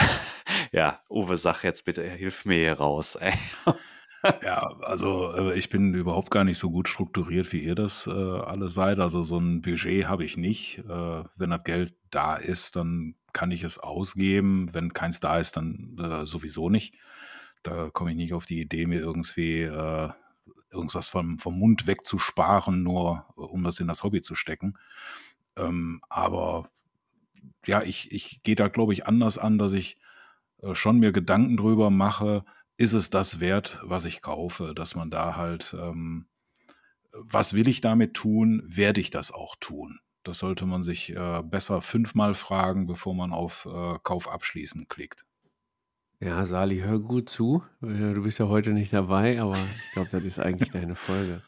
ja, Uwe, sag jetzt bitte, hilf mir hier raus. Ey. Ja, also äh, ich bin überhaupt gar nicht so gut strukturiert, wie ihr das äh, alle seid. Also so ein Budget habe ich nicht. Äh, wenn das Geld da ist, dann kann ich es ausgeben. Wenn keins da ist, dann äh, sowieso nicht. Da komme ich nicht auf die Idee, mir irgendwie äh, irgendwas vom, vom Mund wegzusparen, nur äh, um das in das Hobby zu stecken. Ähm, aber ja, ich, ich gehe da, glaube ich, anders an, dass ich schon mir Gedanken drüber mache, ist es das wert, was ich kaufe, dass man da halt, ähm, was will ich damit tun, werde ich das auch tun. Das sollte man sich äh, besser fünfmal fragen, bevor man auf äh, Kauf abschließen klickt. Ja, Sali, hör gut zu. Äh, du bist ja heute nicht dabei, aber ich glaube, das ist eigentlich deine Folge.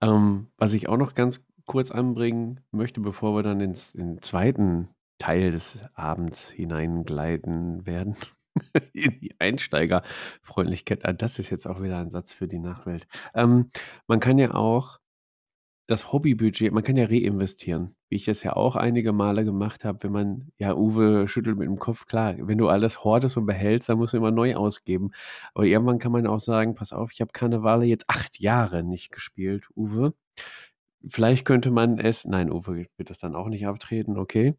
Ähm, was ich auch noch ganz kurz anbringen möchte, bevor wir dann ins, in den zweiten Teil des Abends hineingleiten werden, *laughs* in die Einsteigerfreundlichkeit. Ah, das ist jetzt auch wieder ein Satz für die Nachwelt. Ähm, man kann ja auch das Hobbybudget, man kann ja reinvestieren, wie ich das ja auch einige Male gemacht habe, wenn man, ja, Uwe schüttelt mit dem Kopf, klar, wenn du alles hortest und behältst, dann musst du immer neu ausgeben. Aber irgendwann kann man auch sagen, pass auf, ich habe Karnevale jetzt acht Jahre nicht gespielt, Uwe. Vielleicht könnte man es, nein, Uwe wird das dann auch nicht abtreten, okay.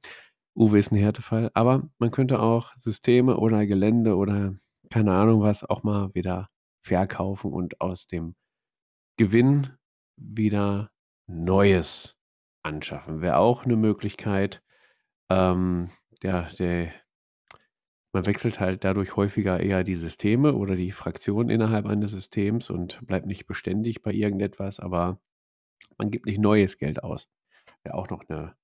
Uwe ist ein Härtefall, aber man könnte auch Systeme oder Gelände oder keine Ahnung was auch mal wieder verkaufen und aus dem Gewinn wieder Neues anschaffen. Wäre auch eine Möglichkeit. Ähm, ja, der, man wechselt halt dadurch häufiger eher die Systeme oder die Fraktionen innerhalb eines Systems und bleibt nicht beständig bei irgendetwas, aber man gibt nicht neues Geld aus. Wäre auch noch eine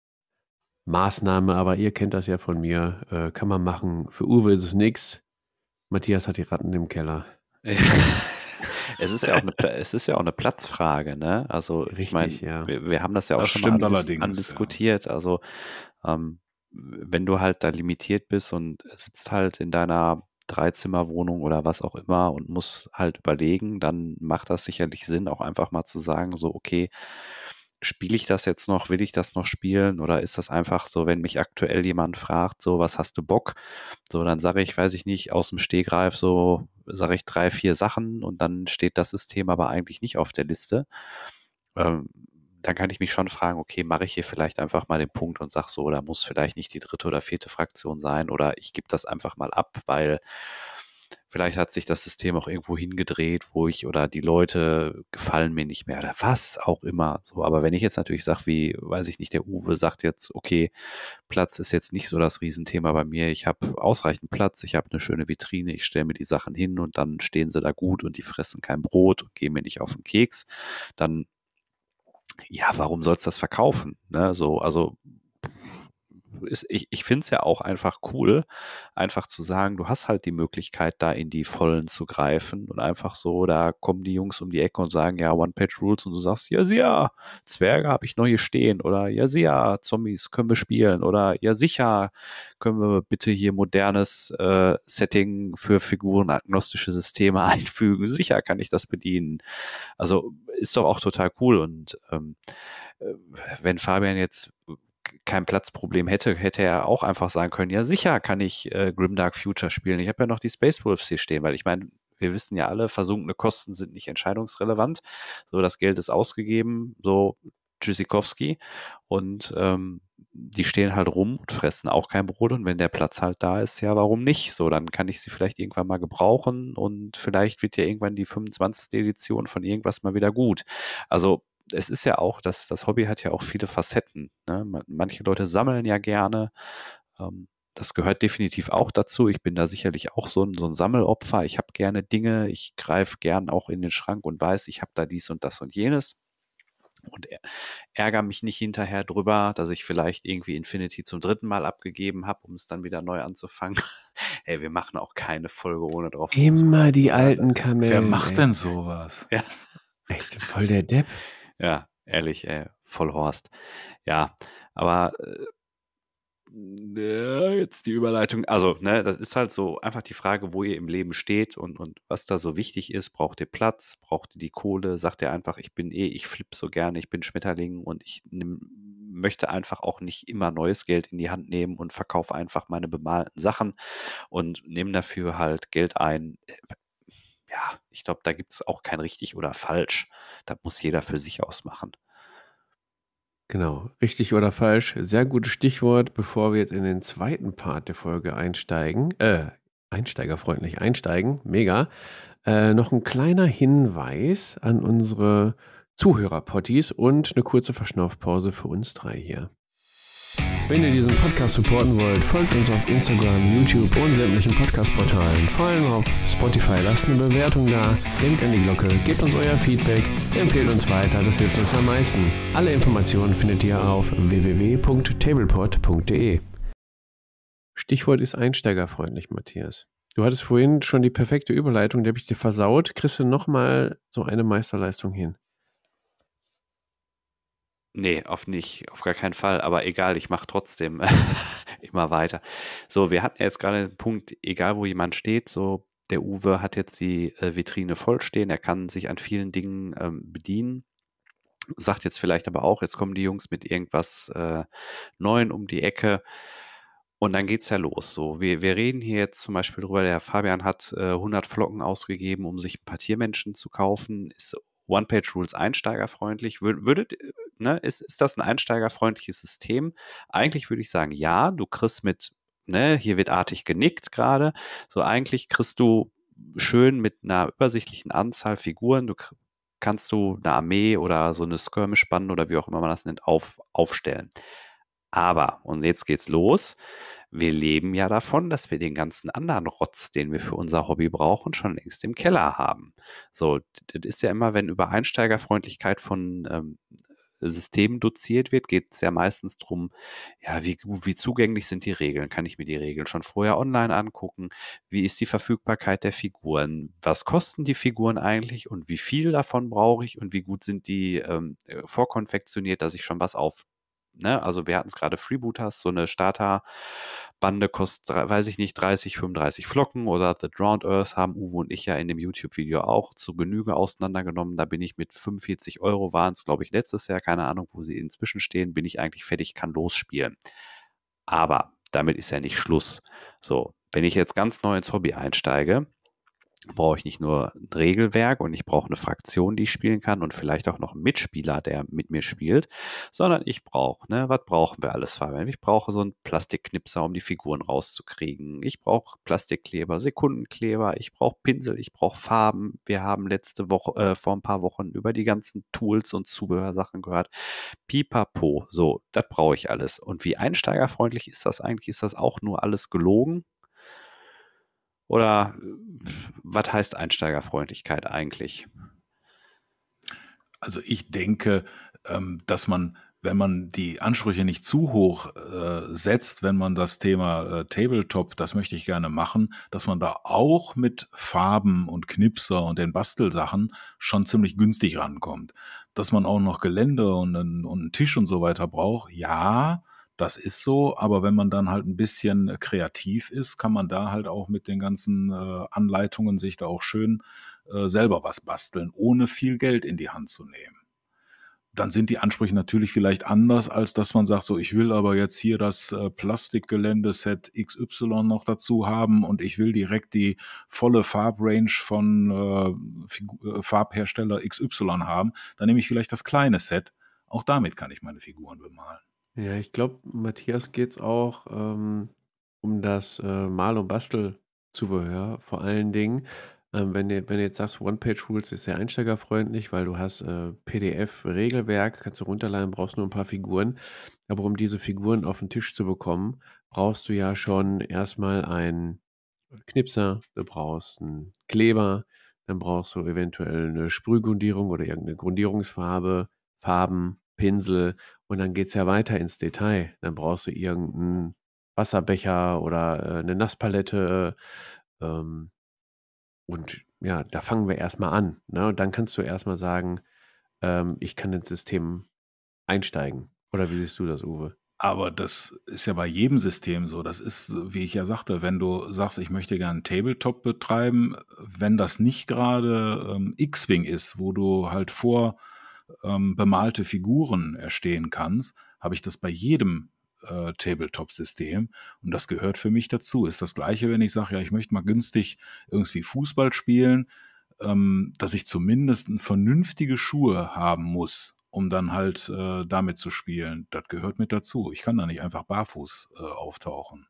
Maßnahme, aber ihr kennt das ja von mir. Äh, kann man machen. Für Uwe ist es nichts. Matthias hat die Ratten im Keller. *laughs* Es ist ja auch eine, es ist ja auch eine Platzfrage, ne? Also Richtig, ich meine, ja. wir, wir, haben das ja auch das schon mal andis andiskutiert. Ja. Also ähm, wenn du halt da limitiert bist und sitzt halt in deiner Dreizimmerwohnung oder was auch immer und musst halt überlegen, dann macht das sicherlich Sinn, auch einfach mal zu sagen, so, okay, spiele ich das jetzt noch, will ich das noch spielen oder ist das einfach so, wenn mich aktuell jemand fragt, so, was hast du Bock? So, dann sage ich, weiß ich nicht, aus dem Stehgreif so, sage ich drei, vier Sachen und dann steht das System aber eigentlich nicht auf der Liste. Ähm, dann kann ich mich schon fragen, okay, mache ich hier vielleicht einfach mal den Punkt und sage so, oder muss vielleicht nicht die dritte oder vierte Fraktion sein oder ich gebe das einfach mal ab, weil Vielleicht hat sich das System auch irgendwo hingedreht, wo ich oder die Leute gefallen mir nicht mehr oder was auch immer. So, aber wenn ich jetzt natürlich sage, wie, weiß ich nicht, der Uwe sagt jetzt, okay, Platz ist jetzt nicht so das Riesenthema bei mir. Ich habe ausreichend Platz, ich habe eine schöne Vitrine, ich stelle mir die Sachen hin und dann stehen sie da gut und die fressen kein Brot und gehen mir nicht auf den Keks, dann ja, warum soll's das verkaufen? Ne? So, also ist, ich, ich finde es ja auch einfach cool, einfach zu sagen, du hast halt die Möglichkeit, da in die Vollen zu greifen und einfach so, da kommen die Jungs um die Ecke und sagen, ja, One-Page-Rules und du sagst, ja, ja, Zwerge habe ich noch hier stehen oder ja, ja, Zombies können wir spielen oder ja, sicher können wir bitte hier modernes äh, Setting für figurenagnostische Systeme *laughs* einfügen. Sicher kann ich das bedienen. Also ist doch auch total cool und ähm, äh, wenn Fabian jetzt kein Platzproblem hätte, hätte er auch einfach sagen können, ja sicher kann ich äh, Grimdark Future spielen. Ich habe ja noch die Space Wolves hier stehen, weil ich meine, wir wissen ja alle, versunkene Kosten sind nicht entscheidungsrelevant. So, das Geld ist ausgegeben, so Tschüssikowski. Und ähm, die stehen halt rum und fressen auch kein Brot. Und wenn der Platz halt da ist, ja, warum nicht? So, dann kann ich sie vielleicht irgendwann mal gebrauchen und vielleicht wird ja irgendwann die 25. Edition von irgendwas mal wieder gut. Also es ist ja auch, das, das Hobby hat ja auch viele Facetten. Ne? Manche Leute sammeln ja gerne. Ähm, das gehört definitiv auch dazu. Ich bin da sicherlich auch so ein, so ein Sammelopfer. Ich habe gerne Dinge. Ich greife gern auch in den Schrank und weiß, ich habe da dies und das und jenes. Und ärgere mich nicht hinterher drüber, dass ich vielleicht irgendwie Infinity zum dritten Mal abgegeben habe, um es dann wieder neu anzufangen. *laughs* Ey, wir machen auch keine Folge ohne drauf. Immer die alten Kamellen. Wer macht ey. denn sowas? Ja. Echt voll der Depp. Ja, ehrlich, ey, voll Horst. Ja, aber äh, jetzt die Überleitung. Also, ne, das ist halt so einfach die Frage, wo ihr im Leben steht und, und was da so wichtig ist. Braucht ihr Platz? Braucht ihr die Kohle? Sagt ihr einfach, ich bin eh, ich flippe so gerne, ich bin Schmetterling und ich nehm, möchte einfach auch nicht immer neues Geld in die Hand nehmen und verkaufe einfach meine bemalten Sachen und nehme dafür halt Geld ein ja, ich glaube, da gibt es auch kein richtig oder falsch. Da muss jeder für sich ausmachen. Genau, richtig oder falsch. Sehr gutes Stichwort, bevor wir jetzt in den zweiten Part der Folge einsteigen. Äh, einsteigerfreundlich einsteigen, mega. Äh, noch ein kleiner Hinweis an unsere Zuhörerpotties und eine kurze Verschnaufpause für uns drei hier. Wenn ihr diesen Podcast supporten wollt, folgt uns auf Instagram, YouTube und sämtlichen Podcast-Portalen. Vor allem auf Spotify. Lasst eine Bewertung da, denkt an die Glocke, gebt uns euer Feedback, empfehlt uns weiter, das hilft uns am meisten. Alle Informationen findet ihr auf www.tablepod.de. Stichwort ist einsteigerfreundlich, Matthias. Du hattest vorhin schon die perfekte Überleitung, die habe ich dir versaut. Kriegst du nochmal so eine Meisterleistung hin? Nee, auf nicht, auf gar keinen Fall. Aber egal, ich mache trotzdem *laughs* immer weiter. So, wir hatten jetzt gerade den Punkt, egal wo jemand steht, so der Uwe hat jetzt die äh, Vitrine voll stehen, er kann sich an vielen Dingen ähm, bedienen. Sagt jetzt vielleicht aber auch, jetzt kommen die Jungs mit irgendwas äh, Neuen um die Ecke. Und dann geht's ja los. So, wir, wir reden hier jetzt zum Beispiel drüber, der Fabian hat äh, 100 Flocken ausgegeben, um sich ein paar Tiermenschen zu kaufen. Ist One-Page-Rules einsteigerfreundlich? Würdet, äh, ne, ist, ist das ein einsteigerfreundliches System? Eigentlich würde ich sagen, ja. Du kriegst mit, ne, hier wird artig genickt gerade. So, eigentlich kriegst du schön mit einer übersichtlichen Anzahl Figuren, du kannst du eine Armee oder so eine Skirmish-Bande oder wie auch immer man das nennt, auf, aufstellen. Aber, und jetzt geht's los, wir leben ja davon, dass wir den ganzen anderen Rotz, den wir für unser Hobby brauchen, schon längst im Keller haben. So, das ist ja immer, wenn über Einsteigerfreundlichkeit von ähm, Systemen doziert wird, geht es ja meistens darum, ja, wie, wie zugänglich sind die Regeln? Kann ich mir die Regeln schon vorher online angucken? Wie ist die Verfügbarkeit der Figuren? Was kosten die Figuren eigentlich und wie viel davon brauche ich und wie gut sind die ähm, äh, vorkonfektioniert, dass ich schon was auf Ne? Also wir hatten es gerade Freebooters, so eine Starter-Bande kostet, weiß ich nicht, 30, 35 Flocken oder The Drowned Earth haben Uwe und ich ja in dem YouTube-Video auch zu Genüge auseinandergenommen. Da bin ich mit 45 Euro waren es, glaube ich, letztes Jahr, keine Ahnung, wo sie inzwischen stehen, bin ich eigentlich fertig, kann losspielen. Aber damit ist ja nicht Schluss. So, wenn ich jetzt ganz neu ins Hobby einsteige, brauche ich nicht nur ein Regelwerk und ich brauche eine Fraktion, die ich spielen kann und vielleicht auch noch einen Mitspieler, der mit mir spielt, sondern ich brauche, ne, was brauchen wir alles, Fabian? Ich brauche so einen Plastikknipser, um die Figuren rauszukriegen. Ich brauche Plastikkleber, Sekundenkleber, ich brauche Pinsel, ich brauche Farben. Wir haben letzte Woche, äh, vor ein paar Wochen über die ganzen Tools und Zubehörsachen gehört. Pipapo, so, das brauche ich alles. Und wie einsteigerfreundlich ist das eigentlich? Ist das auch nur alles gelogen? Oder was heißt Einsteigerfreundlichkeit eigentlich? Also ich denke, ähm, dass man, wenn man die Ansprüche nicht zu hoch äh, setzt, wenn man das Thema äh, Tabletop, das möchte ich gerne machen, dass man da auch mit Farben und Knipser und den Bastelsachen schon ziemlich günstig rankommt. Dass man auch noch Gelände und einen, und einen Tisch und so weiter braucht, ja, das ist so, aber wenn man dann halt ein bisschen äh, kreativ ist, kann man da halt auch mit den ganzen äh, Anleitungen sich da auch schön äh, selber was basteln, ohne viel Geld in die Hand zu nehmen. Dann sind die Ansprüche natürlich vielleicht anders, als dass man sagt, so ich will aber jetzt hier das äh, Plastikgeländeset XY noch dazu haben und ich will direkt die volle Farbrange von äh, äh Farbhersteller XY haben. Dann nehme ich vielleicht das kleine Set. Auch damit kann ich meine Figuren bemalen. Ja, ich glaube, Matthias geht es auch ähm, um das äh, Mal- und Bastelzubehör. Vor allen Dingen, ähm, wenn, du, wenn du jetzt sagst, One-Page-Rules ist sehr einsteigerfreundlich, weil du hast äh, PDF-Regelwerk, kannst du runterladen, brauchst nur ein paar Figuren. Aber um diese Figuren auf den Tisch zu bekommen, brauchst du ja schon erstmal einen Knipser, du brauchst einen Kleber, dann brauchst du eventuell eine Sprühgrundierung oder irgendeine Grundierungsfarbe, Farben, Pinsel und dann geht es ja weiter ins Detail. Dann brauchst du irgendeinen Wasserbecher oder äh, eine Nasspalette. Ähm, und ja, da fangen wir erstmal an. Ne? Und dann kannst du erstmal sagen, ähm, ich kann ins System einsteigen. Oder wie siehst du das, Uwe? Aber das ist ja bei jedem System so. Das ist, wie ich ja sagte, wenn du sagst, ich möchte gerne Tabletop betreiben, wenn das nicht gerade ähm, X-Wing ist, wo du halt vor ähm, bemalte Figuren erstehen kannst, habe ich das bei jedem äh, Tabletop-System und das gehört für mich dazu. Ist das gleiche, wenn ich sage, ja, ich möchte mal günstig irgendwie Fußball spielen, ähm, dass ich zumindest vernünftige Schuhe haben muss, um dann halt äh, damit zu spielen. Das gehört mit dazu. Ich kann da nicht einfach barfuß äh, auftauchen.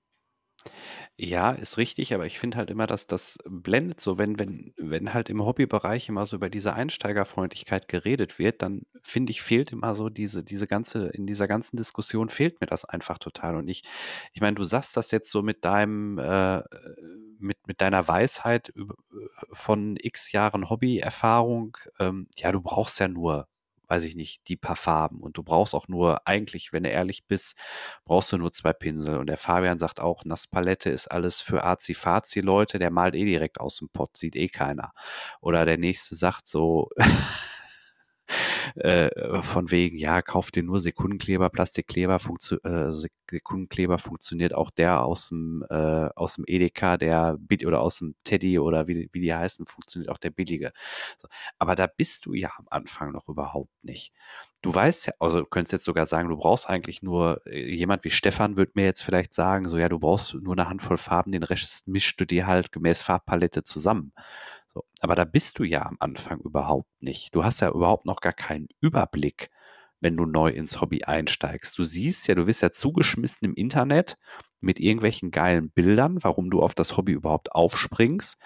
Ja, ist richtig, aber ich finde halt immer, dass das blendet so, wenn wenn wenn halt im Hobbybereich immer so über diese Einsteigerfreundlichkeit geredet wird, dann finde ich, fehlt immer so diese diese ganze in dieser ganzen Diskussion fehlt mir das einfach total. Und ich ich meine, du sagst das jetzt so mit deinem äh, mit mit deiner Weisheit äh, von X Jahren Hobbyerfahrung, ähm, ja, du brauchst ja nur weiß ich nicht, die paar Farben. Und du brauchst auch nur, eigentlich, wenn du ehrlich bist, brauchst du nur zwei Pinsel. Und der Fabian sagt auch, Nasspalette ist alles für Azi-Fazi-Leute, der malt eh direkt aus dem Pott, sieht eh keiner. Oder der nächste sagt so, *laughs* äh, von wegen, ja, kauf dir nur Sekundenkleber, Plastikkleber, funktio äh, Sekundenkleber funktioniert auch der aus dem, äh, aus dem Edeka, der oder aus dem Teddy oder wie, wie die heißen, funktioniert auch der billige. So. Aber da bist du ja am Anfang noch überhaupt nicht. Du weißt ja, also du könntest jetzt sogar sagen, du brauchst eigentlich nur, äh, jemand wie Stefan wird mir jetzt vielleicht sagen, so ja, du brauchst nur eine Handvoll Farben, den Rest mischst du dir halt gemäß Farbpalette zusammen. So. Aber da bist du ja am Anfang überhaupt nicht. Du hast ja überhaupt noch gar keinen Überblick, wenn du neu ins Hobby einsteigst. Du siehst ja, du wirst ja zugeschmissen im Internet mit irgendwelchen geilen Bildern, warum du auf das Hobby überhaupt aufspringst.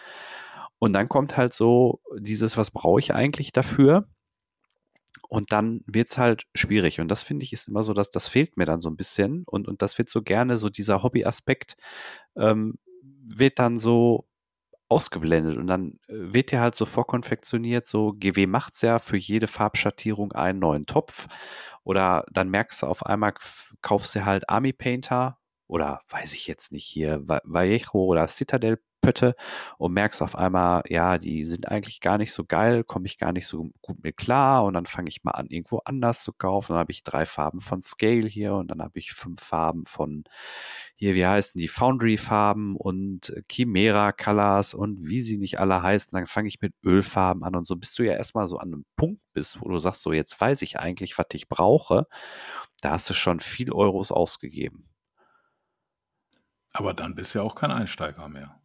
Und dann kommt halt so dieses, was brauche ich eigentlich dafür? Und dann wird's halt schwierig. Und das finde ich ist immer so, dass das fehlt mir dann so ein bisschen. Und, und das wird so gerne, so dieser Hobbyaspekt ähm, wird dann so ausgeblendet und dann äh, wird dir halt so vorkonfektioniert, so GW macht's ja für jede Farbschattierung einen neuen Topf oder dann merkst du auf einmal, kaufst du halt Army Painter oder weiß ich jetzt nicht hier, Vallejo oder Citadel Pötte und merkst auf einmal, ja, die sind eigentlich gar nicht so geil, komme ich gar nicht so gut mit klar und dann fange ich mal an, irgendwo anders zu kaufen. Dann habe ich drei Farben von Scale hier und dann habe ich fünf Farben von hier, wie heißen die, Foundry-Farben und Chimera Colors und wie sie nicht alle heißen. Dann fange ich mit Ölfarben an und so, bis du ja erstmal so an einem Punkt bist, wo du sagst, so jetzt weiß ich eigentlich, was ich brauche. Da hast du schon viel Euros ausgegeben. Aber dann bist du ja auch kein Einsteiger mehr.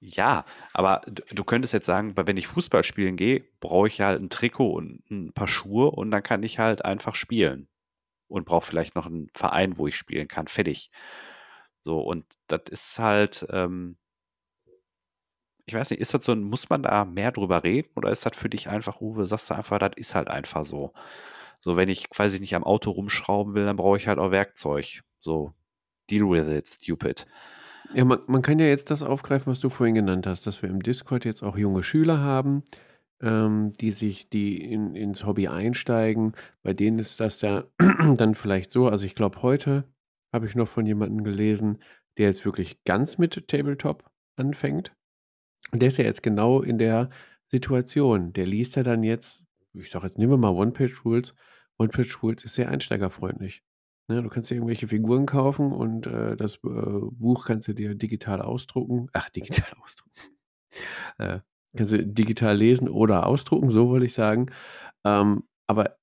Ja, aber du könntest jetzt sagen, wenn ich Fußball spielen gehe, brauche ich halt ein Trikot und ein paar Schuhe und dann kann ich halt einfach spielen und brauche vielleicht noch einen Verein, wo ich spielen kann. Fertig. So, und das ist halt, ähm ich weiß nicht, ist das so 'n muss man da mehr drüber reden oder ist das für dich einfach, Uwe, sagst du einfach, das ist halt einfach so. So, wenn ich quasi nicht am Auto rumschrauben will, dann brauche ich halt auch Werkzeug. So, deal with it, stupid. Ja, man, man kann ja jetzt das aufgreifen, was du vorhin genannt hast, dass wir im Discord jetzt auch junge Schüler haben, ähm, die sich, die in, ins Hobby einsteigen. Bei denen ist das ja *clears throat* dann vielleicht so. Also ich glaube, heute habe ich noch von jemandem gelesen, der jetzt wirklich ganz mit Tabletop anfängt. Und der ist ja jetzt genau in der Situation. Der liest ja dann jetzt, ich sage jetzt, nehmen wir mal One-Page-Rules. One-Page-Rules ist sehr einsteigerfreundlich. Ne, du kannst dir irgendwelche Figuren kaufen und äh, das äh, Buch kannst du dir digital ausdrucken. Ach, digital *laughs* ausdrucken. Äh, kannst du digital lesen oder ausdrucken, so wollte ich sagen. Ähm, aber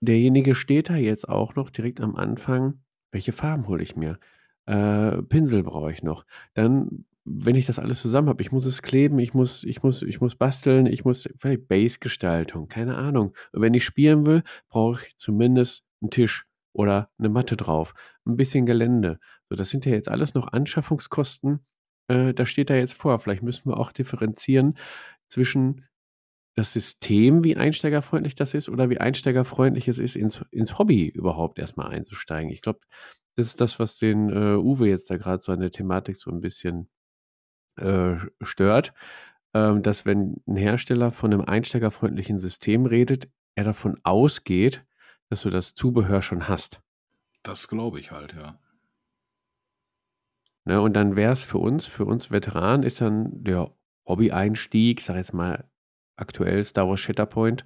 derjenige steht da jetzt auch noch direkt am Anfang. Welche Farben hole ich mir? Äh, Pinsel brauche ich noch. Dann, wenn ich das alles zusammen habe, ich muss es kleben, ich muss, ich muss, ich muss basteln, ich muss vielleicht Base-Gestaltung, keine Ahnung. Und wenn ich spielen will, brauche ich zumindest einen Tisch oder eine Matte drauf, ein bisschen Gelände. So, das sind ja jetzt alles noch Anschaffungskosten. Äh, da steht da jetzt vor. Vielleicht müssen wir auch differenzieren zwischen das System, wie einsteigerfreundlich das ist, oder wie einsteigerfreundlich es ist, ins, ins Hobby überhaupt erstmal einzusteigen. Ich glaube, das ist das, was den äh, Uwe jetzt da gerade so an der Thematik so ein bisschen äh, stört, ähm, dass wenn ein Hersteller von einem einsteigerfreundlichen System redet, er davon ausgeht, dass du das Zubehör schon hast. Das glaube ich halt, ja. Ne, und dann wäre es für uns, für uns Veteranen, ist dann der Hobby-Einstieg, sag jetzt mal aktuell Star Wars Shatterpoint.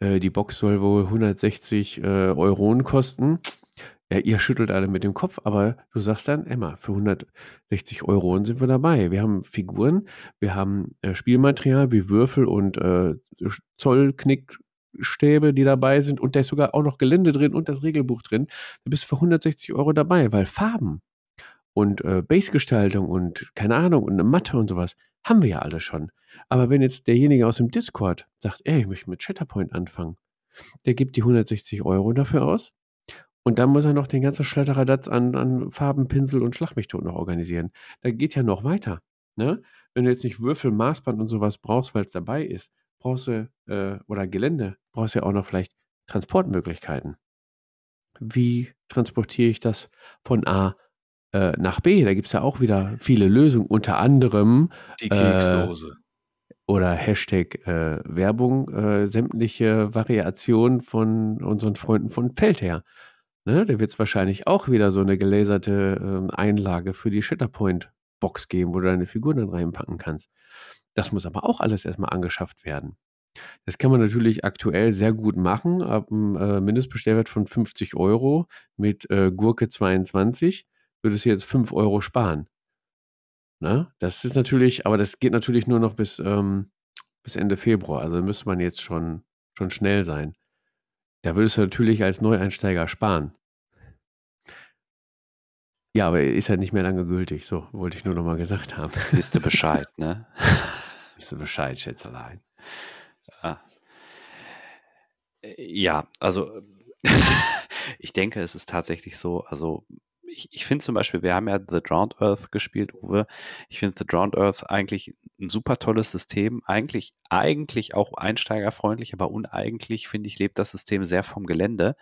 Äh, die Box soll wohl 160 äh, Euronen kosten. Ja, ihr schüttelt alle mit dem Kopf, aber du sagst dann, Emma, für 160 Euro sind wir dabei. Wir haben Figuren, wir haben äh, Spielmaterial wie Würfel und äh, Zollknick, Stäbe, die dabei sind und da ist sogar auch noch Gelände drin und das Regelbuch drin, da bist du für 160 Euro dabei, weil Farben und äh, Base-Gestaltung und keine Ahnung und eine Matte und sowas haben wir ja alle schon. Aber wenn jetzt derjenige aus dem Discord sagt, ey, ich möchte mit Shatterpoint anfangen, der gibt die 160 Euro dafür aus Und dann muss er noch den ganzen Schletteradatz an, an Farben, Pinsel und Schlagmethoden noch organisieren. Da geht ja noch weiter. Ne? Wenn du jetzt nicht Würfel, Maßband und sowas brauchst, weil es dabei ist, brauchst du, äh, oder Gelände, brauchst du ja auch noch vielleicht Transportmöglichkeiten. Wie transportiere ich das von A äh, nach B? Da gibt es ja auch wieder viele Lösungen, unter anderem die Keksdose. Äh, oder Hashtag äh, Werbung, äh, sämtliche Variationen von unseren Freunden von Feldherr. Ne, da wird es wahrscheinlich auch wieder so eine gelaserte ähm, Einlage für die Shatterpoint-Box geben, wo du deine Figuren dann reinpacken kannst. Das muss aber auch alles erstmal angeschafft werden. Das kann man natürlich aktuell sehr gut machen, ab einem äh, Mindestbestellwert von 50 Euro mit äh, Gurke 22 würdest du jetzt 5 Euro sparen. Ne? Das ist natürlich, aber das geht natürlich nur noch bis, ähm, bis Ende Februar. Also müsste man jetzt schon, schon schnell sein. Da würdest du natürlich als Neueinsteiger sparen. Ja, aber ist ja nicht mehr lange gültig. So, wollte ich nur noch mal gesagt haben. Wisst du Bescheid, ne? *laughs* Wisst du Bescheid, Schätzelein. Ja. Ja, also *laughs* ich denke, es ist tatsächlich so, also ich, ich finde zum Beispiel, wir haben ja The Drowned Earth gespielt, Uwe. Ich finde The Drowned Earth eigentlich ein super tolles System. Eigentlich, eigentlich auch einsteigerfreundlich, aber uneigentlich, finde ich, lebt das System sehr vom Gelände.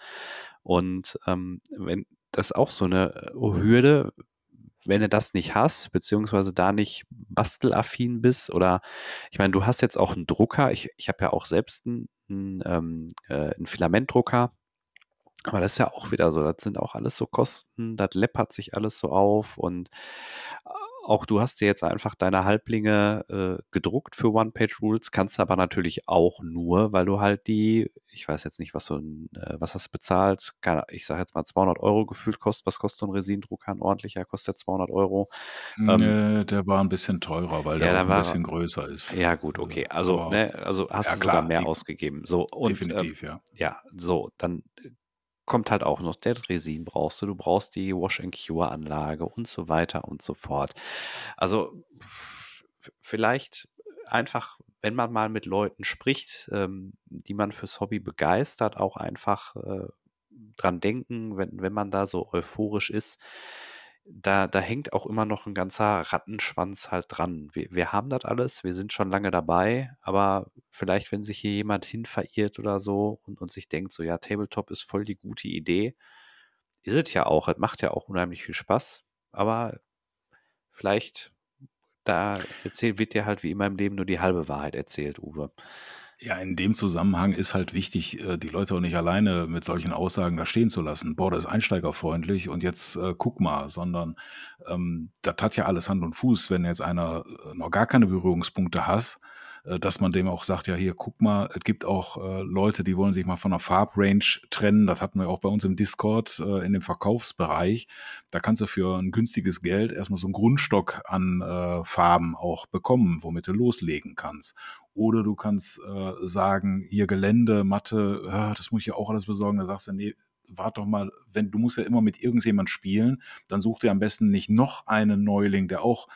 Und ähm, wenn das auch so eine äh, Hürde, wenn du das nicht hast, beziehungsweise da nicht bastelaffin bist, oder ich meine, du hast jetzt auch einen Drucker, ich, ich habe ja auch selbst einen, einen, ähm, äh, einen Filamentdrucker, aber das ist ja auch wieder so, das sind auch alles so Kosten, das läppert sich alles so auf und auch du hast dir jetzt einfach deine Halblinge äh, gedruckt für One-Page-Rules, kannst aber natürlich auch nur, weil du halt die, ich weiß jetzt nicht, was so ein, äh, was hast du bezahlt, keine, ich sage jetzt mal 200 Euro gefühlt kostet, was kostet so ein Resin-Drucker, ein ordentlicher kostet 200 Euro. Ähm, nee, der war ein bisschen teurer, weil ja, der auch ein bisschen größer ist. Ja gut, okay, also, ne, also hast ja, du klar, sogar mehr die, ausgegeben. So, und, definitiv, ähm, ja. Ja, so, dann kommt halt auch noch der Resin brauchst du, du brauchst die Wash-and-Cure-Anlage und so weiter und so fort. Also vielleicht einfach, wenn man mal mit Leuten spricht, ähm, die man fürs Hobby begeistert, auch einfach äh, dran denken, wenn, wenn man da so euphorisch ist, da, da hängt auch immer noch ein ganzer Rattenschwanz halt dran. Wir, wir haben das alles, wir sind schon lange dabei, aber vielleicht, wenn sich hier jemand hin verirrt oder so und, und sich denkt, so ja, Tabletop ist voll die gute Idee, ist es ja auch, es macht ja auch unheimlich viel Spaß, aber vielleicht da erzählt, wird dir halt wie immer im Leben nur die halbe Wahrheit erzählt, Uwe. Ja, in dem Zusammenhang ist halt wichtig, äh, die Leute auch nicht alleine mit solchen Aussagen da stehen zu lassen. Boah, das ist einsteigerfreundlich und jetzt äh, guck mal, sondern ähm, das hat ja alles Hand und Fuß, wenn jetzt einer äh, noch gar keine Berührungspunkte hat äh, dass man dem auch sagt, ja hier, guck mal, es gibt auch äh, Leute, die wollen sich mal von der Farbrange trennen. Das hatten wir auch bei uns im Discord äh, in dem Verkaufsbereich. Da kannst du für ein günstiges Geld erstmal so einen Grundstock an äh, Farben auch bekommen, womit du loslegen kannst. Oder du kannst äh, sagen, hier Gelände, Matte, äh, das muss ich ja auch alles besorgen. Da sagst du, nee, warte doch mal, wenn du musst ja immer mit irgendjemand spielen, dann such dir am besten nicht noch einen Neuling, der auch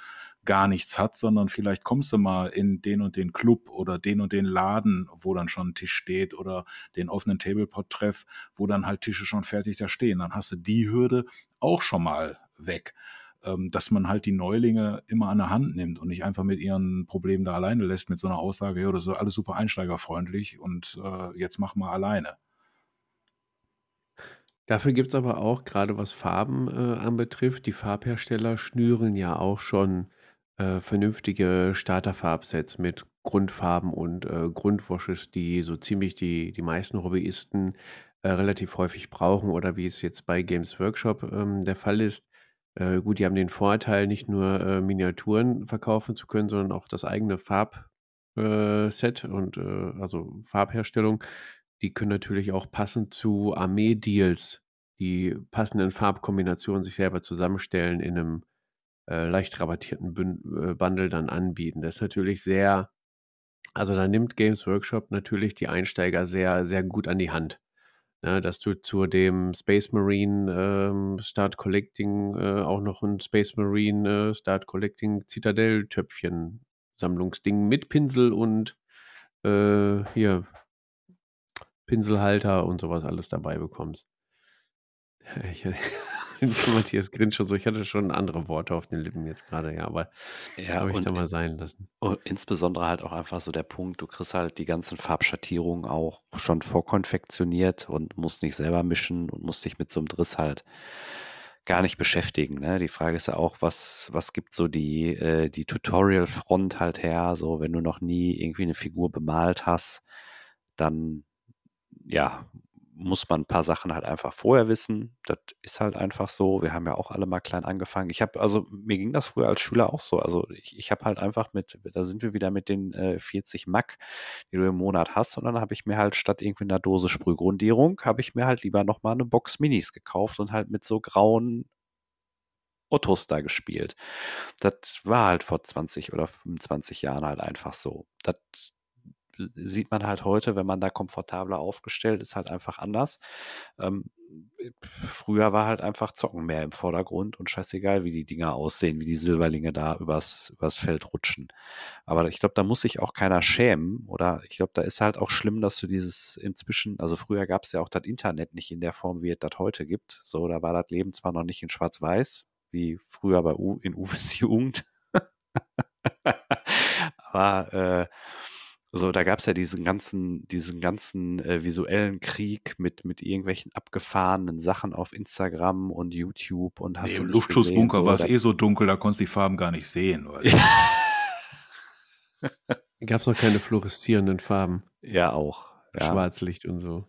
gar nichts hat, sondern vielleicht kommst du mal in den und den Club oder den und den Laden, wo dann schon ein Tisch steht oder den offenen Tablepot-Treff, wo dann halt Tische schon fertig da stehen. Dann hast du die Hürde auch schon mal weg. Ähm, dass man halt die Neulinge immer an der Hand nimmt und nicht einfach mit ihren Problemen da alleine lässt mit so einer Aussage, ja, das ist alles super einsteigerfreundlich und äh, jetzt mach mal alleine. Dafür gibt es aber auch, gerade was Farben äh, anbetrifft, die Farbhersteller schnüren ja auch schon äh, vernünftige Starterfarbsets mit Grundfarben und äh, Grundwashes, die so ziemlich die, die meisten Hobbyisten äh, relativ häufig brauchen oder wie es jetzt bei Games Workshop ähm, der Fall ist. Äh, gut, die haben den Vorteil, nicht nur äh, Miniaturen verkaufen zu können, sondern auch das eigene Farbset äh, und also Farbherstellung. Die können natürlich auch passend zu Armee-Deals die passenden Farbkombinationen sich selber zusammenstellen in einem äh, leicht rabattierten Bün äh, Bundle dann anbieten. Das ist natürlich sehr also da nimmt Games Workshop natürlich die Einsteiger sehr, sehr gut an die Hand. Ne, dass du zu dem Space Marine ähm, Start Collecting äh, auch noch ein Space Marine äh, Start Collecting Zitadell Töpfchen Sammlungsding mit Pinsel und äh, hier Pinselhalter und sowas alles dabei bekommst. *laughs* Ich, *laughs* Matthias grinst schon so. Ich hatte schon andere Worte auf den Lippen jetzt gerade, ja, aber ja, habe ich da mal sein lassen. Und insbesondere halt auch einfach so der Punkt, du kriegst halt die ganzen Farbschattierungen auch schon vorkonfektioniert und musst nicht selber mischen und musst dich mit so einem Driss halt gar nicht beschäftigen. Ne? Die Frage ist ja auch, was, was gibt so die, äh, die Tutorial-Front halt her? So, wenn du noch nie irgendwie eine Figur bemalt hast, dann ja, muss man ein paar Sachen halt einfach vorher wissen. Das ist halt einfach so. Wir haben ja auch alle mal klein angefangen. Ich habe, also mir ging das früher als Schüler auch so. Also ich, ich habe halt einfach mit, da sind wir wieder mit den äh, 40 Mack, die du im Monat hast. Und dann habe ich mir halt statt irgendwie einer Dose Sprühgrundierung, habe ich mir halt lieber nochmal eine Box Minis gekauft und halt mit so grauen Ottos da gespielt. Das war halt vor 20 oder 25 Jahren halt einfach so. Das sieht man halt heute, wenn man da komfortabler aufgestellt ist, halt einfach anders. Ähm, früher war halt einfach Zocken mehr im Vordergrund und scheißegal, wie die Dinger aussehen, wie die Silberlinge da übers, übers Feld rutschen. Aber ich glaube, da muss sich auch keiner schämen oder ich glaube, da ist halt auch schlimm, dass du dieses inzwischen, also früher gab es ja auch das Internet nicht in der Form, wie es das heute gibt. So, da war das Leben zwar noch nicht in Schwarz-Weiß, wie früher bei U in *laughs* Uwes Jugend. *laughs* Aber äh, so, da gab es ja diesen ganzen, diesen ganzen äh, visuellen Krieg mit, mit irgendwelchen abgefahrenen Sachen auf Instagram und YouTube und hast nee, Im Luftschutzbunker so, war es eh so dunkel, da konntest du die Farben gar nicht sehen. *laughs* gab es noch keine fluoreszierenden Farben. Ja, auch. Ja. Schwarzlicht und so.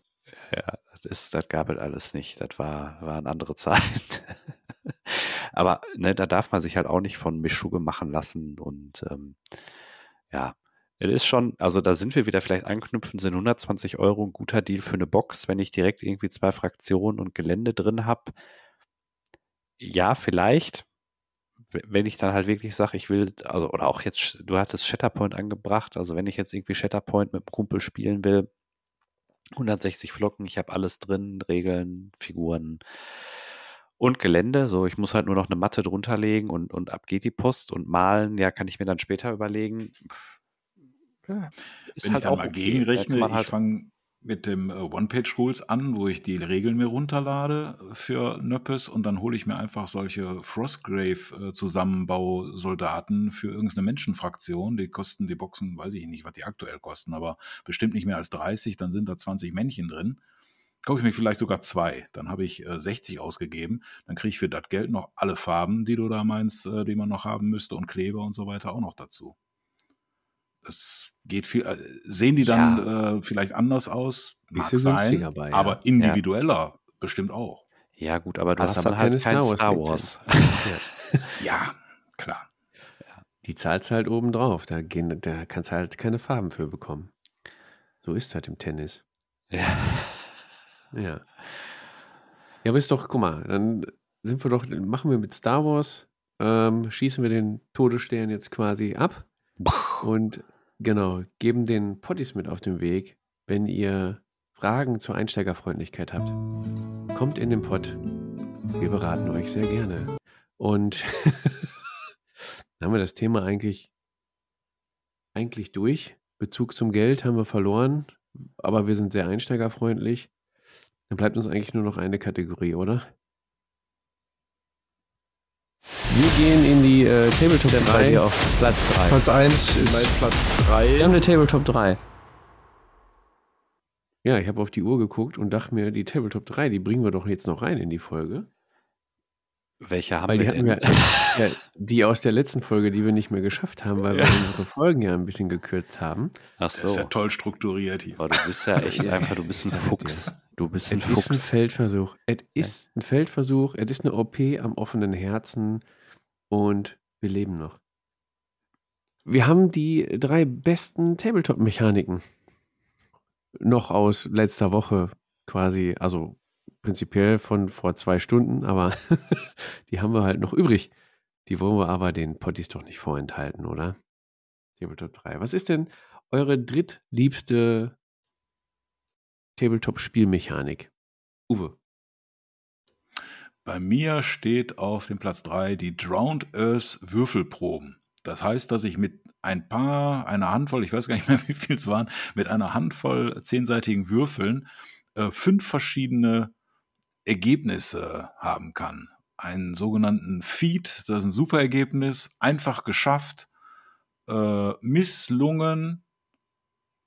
Ja, das, das gab es alles nicht. Das war, waren andere *laughs* Zeiten. Aber ne, da darf man sich halt auch nicht von Mischugge machen lassen und ähm, ja, es ist schon, also da sind wir wieder vielleicht anknüpfen, sind 120 Euro ein guter Deal für eine Box, wenn ich direkt irgendwie zwei Fraktionen und Gelände drin habe. Ja, vielleicht. Wenn ich dann halt wirklich sage, ich will, also, oder auch jetzt, du hattest Shatterpoint angebracht, also wenn ich jetzt irgendwie Shatterpoint mit einem Kumpel spielen will, 160 Flocken, ich habe alles drin, Regeln, Figuren und Gelände. So, ich muss halt nur noch eine Matte drunter legen und, und ab geht die Post und malen, ja, kann ich mir dann später überlegen. Ja, ist Wenn halt ich dann auch mal okay. gegenrechne, halt ich fange mit dem äh, One-Page-Rules an, wo ich die Regeln mir runterlade für Nöppes und dann hole ich mir einfach solche Frostgrave-Zusammenbausoldaten für irgendeine Menschenfraktion. Die kosten die Boxen, weiß ich nicht, was die aktuell kosten, aber bestimmt nicht mehr als 30, dann sind da 20 Männchen drin. Kaufe ich mir vielleicht sogar zwei, dann habe ich äh, 60 ausgegeben, dann kriege ich für das Geld noch alle Farben, die du da meinst, äh, die man noch haben müsste und Kleber und so weiter auch noch dazu es geht viel, äh, sehen die dann ja. äh, vielleicht anders aus? Mag sein, bei, ja. aber individueller ja. bestimmt auch. Ja, gut, aber du hast, hast dann halt kein Star Wars. Star Wars. *laughs* ja, klar. Die zahlst halt oben drauf. Da, gehen, da kannst du halt keine Farben für bekommen. So ist halt im Tennis. Ja. *laughs* Ja. Ja, aber ist doch, guck mal, dann sind wir doch, machen wir mit Star Wars, ähm, schießen wir den Todesstern jetzt quasi ab und Genau, geben den Potties mit auf den Weg, wenn ihr Fragen zur Einsteigerfreundlichkeit habt. Kommt in den Pott. Wir beraten euch sehr gerne. Und dann *laughs* haben wir das Thema eigentlich, eigentlich durch. Bezug zum Geld haben wir verloren, aber wir sind sehr einsteigerfreundlich. Dann bleibt uns eigentlich nur noch eine Kategorie, oder? Wir gehen in die äh, Tabletop 3 auf Platz 3. Platz 1 ist bei Platz 3. Wir haben eine Tabletop 3. Ja, ich habe auf die Uhr geguckt und dachte mir, die Tabletop 3, die bringen wir doch jetzt noch rein in die Folge. Welche haben weil wir denn? Wir, *laughs* ja, die aus der letzten Folge, die wir nicht mehr geschafft haben, weil ja. wir unsere Folgen ja ein bisschen gekürzt haben. Ach so. Das ist ja toll strukturiert hier. Oh, du bist ja echt einfach, du bist ein Fuchs. Du bist ein es Fuchs. Es ist ein Feldversuch. Es ist ein Feldversuch. Es ist eine OP am offenen Herzen und wir leben noch. Wir haben die drei besten Tabletop-Mechaniken noch aus letzter Woche quasi, also prinzipiell von vor zwei Stunden, aber *laughs* die haben wir halt noch übrig. Die wollen wir aber den Potties doch nicht vorenthalten, oder? Tabletop 3. Was ist denn eure drittliebste Tabletop-Spielmechanik? Uwe. Bei mir steht auf dem Platz 3 die Drowned Earth Würfelproben. Das heißt, dass ich mit ein paar, einer Handvoll, ich weiß gar nicht mehr, *laughs* wie viel es waren, mit einer Handvoll zehnseitigen Würfeln äh, fünf verschiedene Ergebnisse haben kann. Einen sogenannten Feed, das ist ein super Ergebnis, einfach geschafft, äh, misslungen,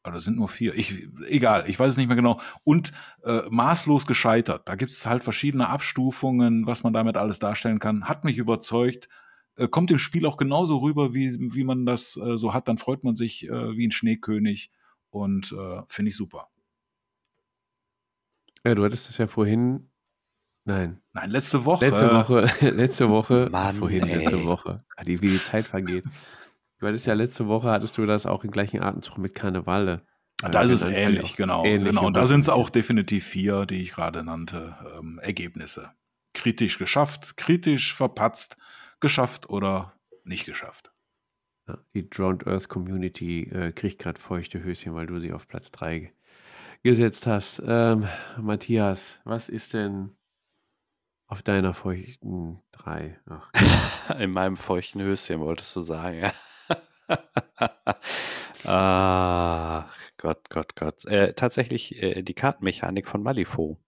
oder sind nur vier, ich, egal, ich weiß es nicht mehr genau, und äh, maßlos gescheitert. Da gibt es halt verschiedene Abstufungen, was man damit alles darstellen kann. Hat mich überzeugt, äh, kommt im Spiel auch genauso rüber, wie, wie man das äh, so hat. Dann freut man sich äh, wie ein Schneekönig und äh, finde ich super. Ja, du hattest es ja vorhin. Nein. Nein, letzte Woche. Letzte Woche, *laughs* letzte Woche, Mann, vorhin ey. letzte Woche. Ah, wie die Zeit vergeht. Du hattest ja letzte Woche, hattest du das auch im gleichen Atemzug mit Karnevalle. Da ist es ähnlich, genau. genau. Und da sind es auch definitiv vier, die ich gerade nannte, ähm, Ergebnisse. Kritisch geschafft, kritisch verpatzt, geschafft oder nicht geschafft. Ja, die Drowned Earth Community äh, kriegt gerade feuchte Höschen, weil du sie auf Platz 3 gesetzt hast. Ähm, Matthias, was ist denn auf deiner feuchten 3? *laughs* In meinem feuchten Höschen wolltest du sagen, ja. *laughs* Ach, Gott, Gott, Gott. Äh, tatsächlich äh, die Kartenmechanik von Malifaux.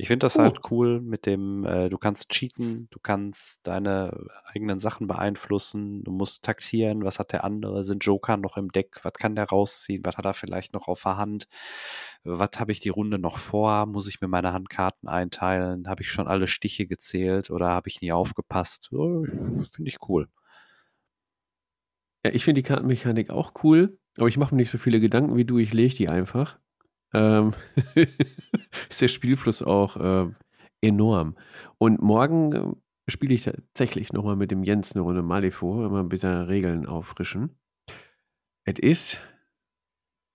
Ich finde das oh. halt cool mit dem, äh, du kannst cheaten, du kannst deine eigenen Sachen beeinflussen, du musst taktieren, was hat der andere, sind Joker noch im Deck, was kann der rausziehen, was hat er vielleicht noch auf der Hand, was habe ich die Runde noch vor, muss ich mir meine Handkarten einteilen, habe ich schon alle Stiche gezählt oder habe ich nie aufgepasst, oh, finde ich cool. Ja, ich finde die Kartenmechanik auch cool, aber ich mache mir nicht so viele Gedanken wie du, ich lege die einfach ähm, *laughs* ist der Spielfluss auch äh, enorm. Und morgen äh, spiele ich tatsächlich nochmal mit dem Jens eine Runde Malifaux, immer ein bisschen Regeln auffrischen. Es ist,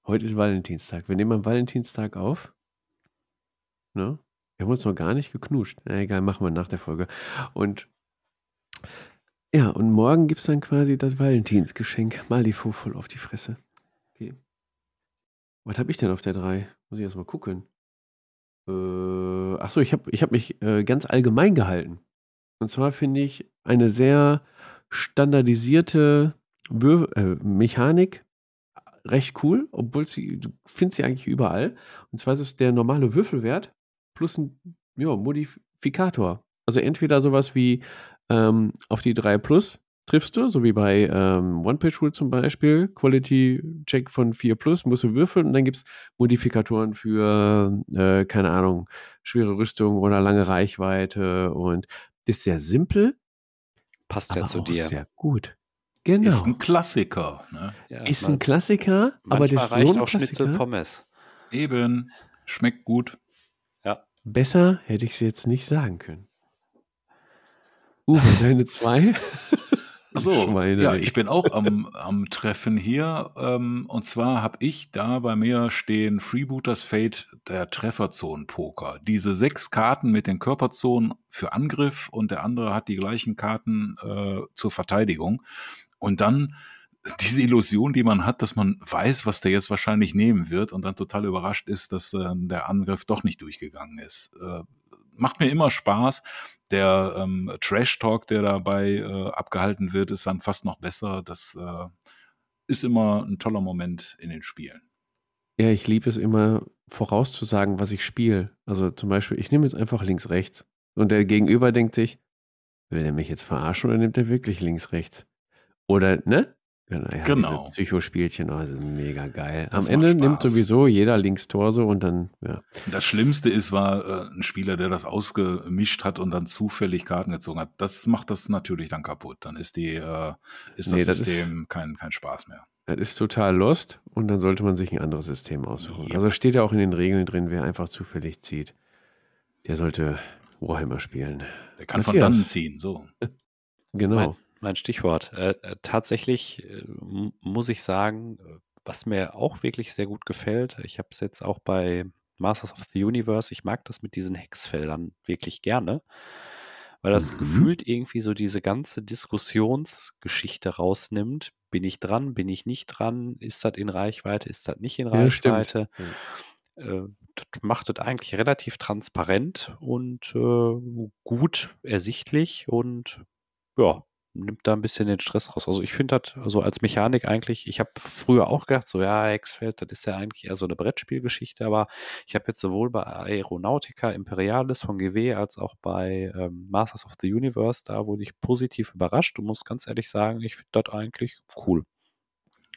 heute ist Valentinstag. Wir nehmen am Valentinstag auf. Ne? Wir haben uns noch gar nicht geknuscht. Na egal, machen wir nach der Folge. Und ja, und morgen gibt es dann quasi das Valentinsgeschenk. Malifaux voll auf die Fresse. Was habe ich denn auf der 3? Muss ich erst mal gucken. Äh, ach so, ich habe ich hab mich äh, ganz allgemein gehalten. Und zwar finde ich eine sehr standardisierte Wür äh, Mechanik recht cool, obwohl sie, du findest sie eigentlich überall. Und zwar ist es der normale Würfelwert plus ein ja, Modifikator. Also entweder sowas wie ähm, auf die 3 plus triffst du, so wie bei ähm, One-Page-Rule zum Beispiel, Quality-Check von 4 plus, musst du würfeln und dann gibt es Modifikatoren für, äh, keine Ahnung, schwere Rüstung oder lange Reichweite und das ist sehr simpel. Passt ja zu dir. Sehr gut. Genau. Ist ein Klassiker. Ne? Ja, ist ein Klassiker, aber das reicht so auch Schnitzel Pommes. Eben. Schmeckt gut. Ja. Besser hätte ich es jetzt nicht sagen können. Uwe, deine zwei? *laughs* Achso, ja, ich bin auch am, am Treffen hier. Ähm, und zwar habe ich da bei mir stehen Freebooters Fate, der Trefferzonen-Poker. Diese sechs Karten mit den Körperzonen für Angriff und der andere hat die gleichen Karten äh, zur Verteidigung. Und dann diese Illusion, die man hat, dass man weiß, was der jetzt wahrscheinlich nehmen wird und dann total überrascht ist, dass äh, der Angriff doch nicht durchgegangen ist. Äh, macht mir immer Spaß. Der ähm, Trash-Talk, der dabei äh, abgehalten wird, ist dann fast noch besser. Das äh, ist immer ein toller Moment in den Spielen. Ja, ich liebe es immer vorauszusagen, was ich spiele. Also zum Beispiel, ich nehme jetzt einfach links, rechts. Und der Gegenüber denkt sich, will der mich jetzt verarschen oder nimmt er wirklich links, rechts? Oder, ne? Genau. Ja, genau. Psychospielchen, oh, das ist mega geil. Das Am Ende nimmt sowieso jeder links Torso und dann, ja. Das Schlimmste ist, war äh, ein Spieler, der das ausgemischt hat und dann zufällig Karten gezogen hat. Das macht das natürlich dann kaputt. Dann ist die, äh, ist das, nee, das System ist, kein, kein Spaß mehr. Das ist total lost und dann sollte man sich ein anderes System aussuchen. Ja. Also steht ja auch in den Regeln drin, wer einfach zufällig zieht, der sollte Warhammer spielen. Der kann Matthias. von dann ziehen, so. *laughs* genau. Mein, mein Stichwort. Äh, äh, tatsächlich äh, muss ich sagen, was mir auch wirklich sehr gut gefällt, ich habe es jetzt auch bei Masters of the Universe, ich mag das mit diesen Hexfeldern wirklich gerne, weil das mhm. gefühlt irgendwie so diese ganze Diskussionsgeschichte rausnimmt. Bin ich dran, bin ich nicht dran, ist das in Reichweite, ist das nicht in ja, Reichweite? Äh, macht das eigentlich relativ transparent und äh, gut ersichtlich und ja, nimmt da ein bisschen den Stress raus. Also ich finde das so als Mechanik eigentlich, ich habe früher auch gedacht, so ja, Hexfeld, das ist ja eigentlich eher so eine Brettspielgeschichte, aber ich habe jetzt sowohl bei Aeronautica Imperialis von GW als auch bei ähm, Masters of the Universe, da wurde ich positiv überrascht und muss ganz ehrlich sagen, ich finde das eigentlich cool.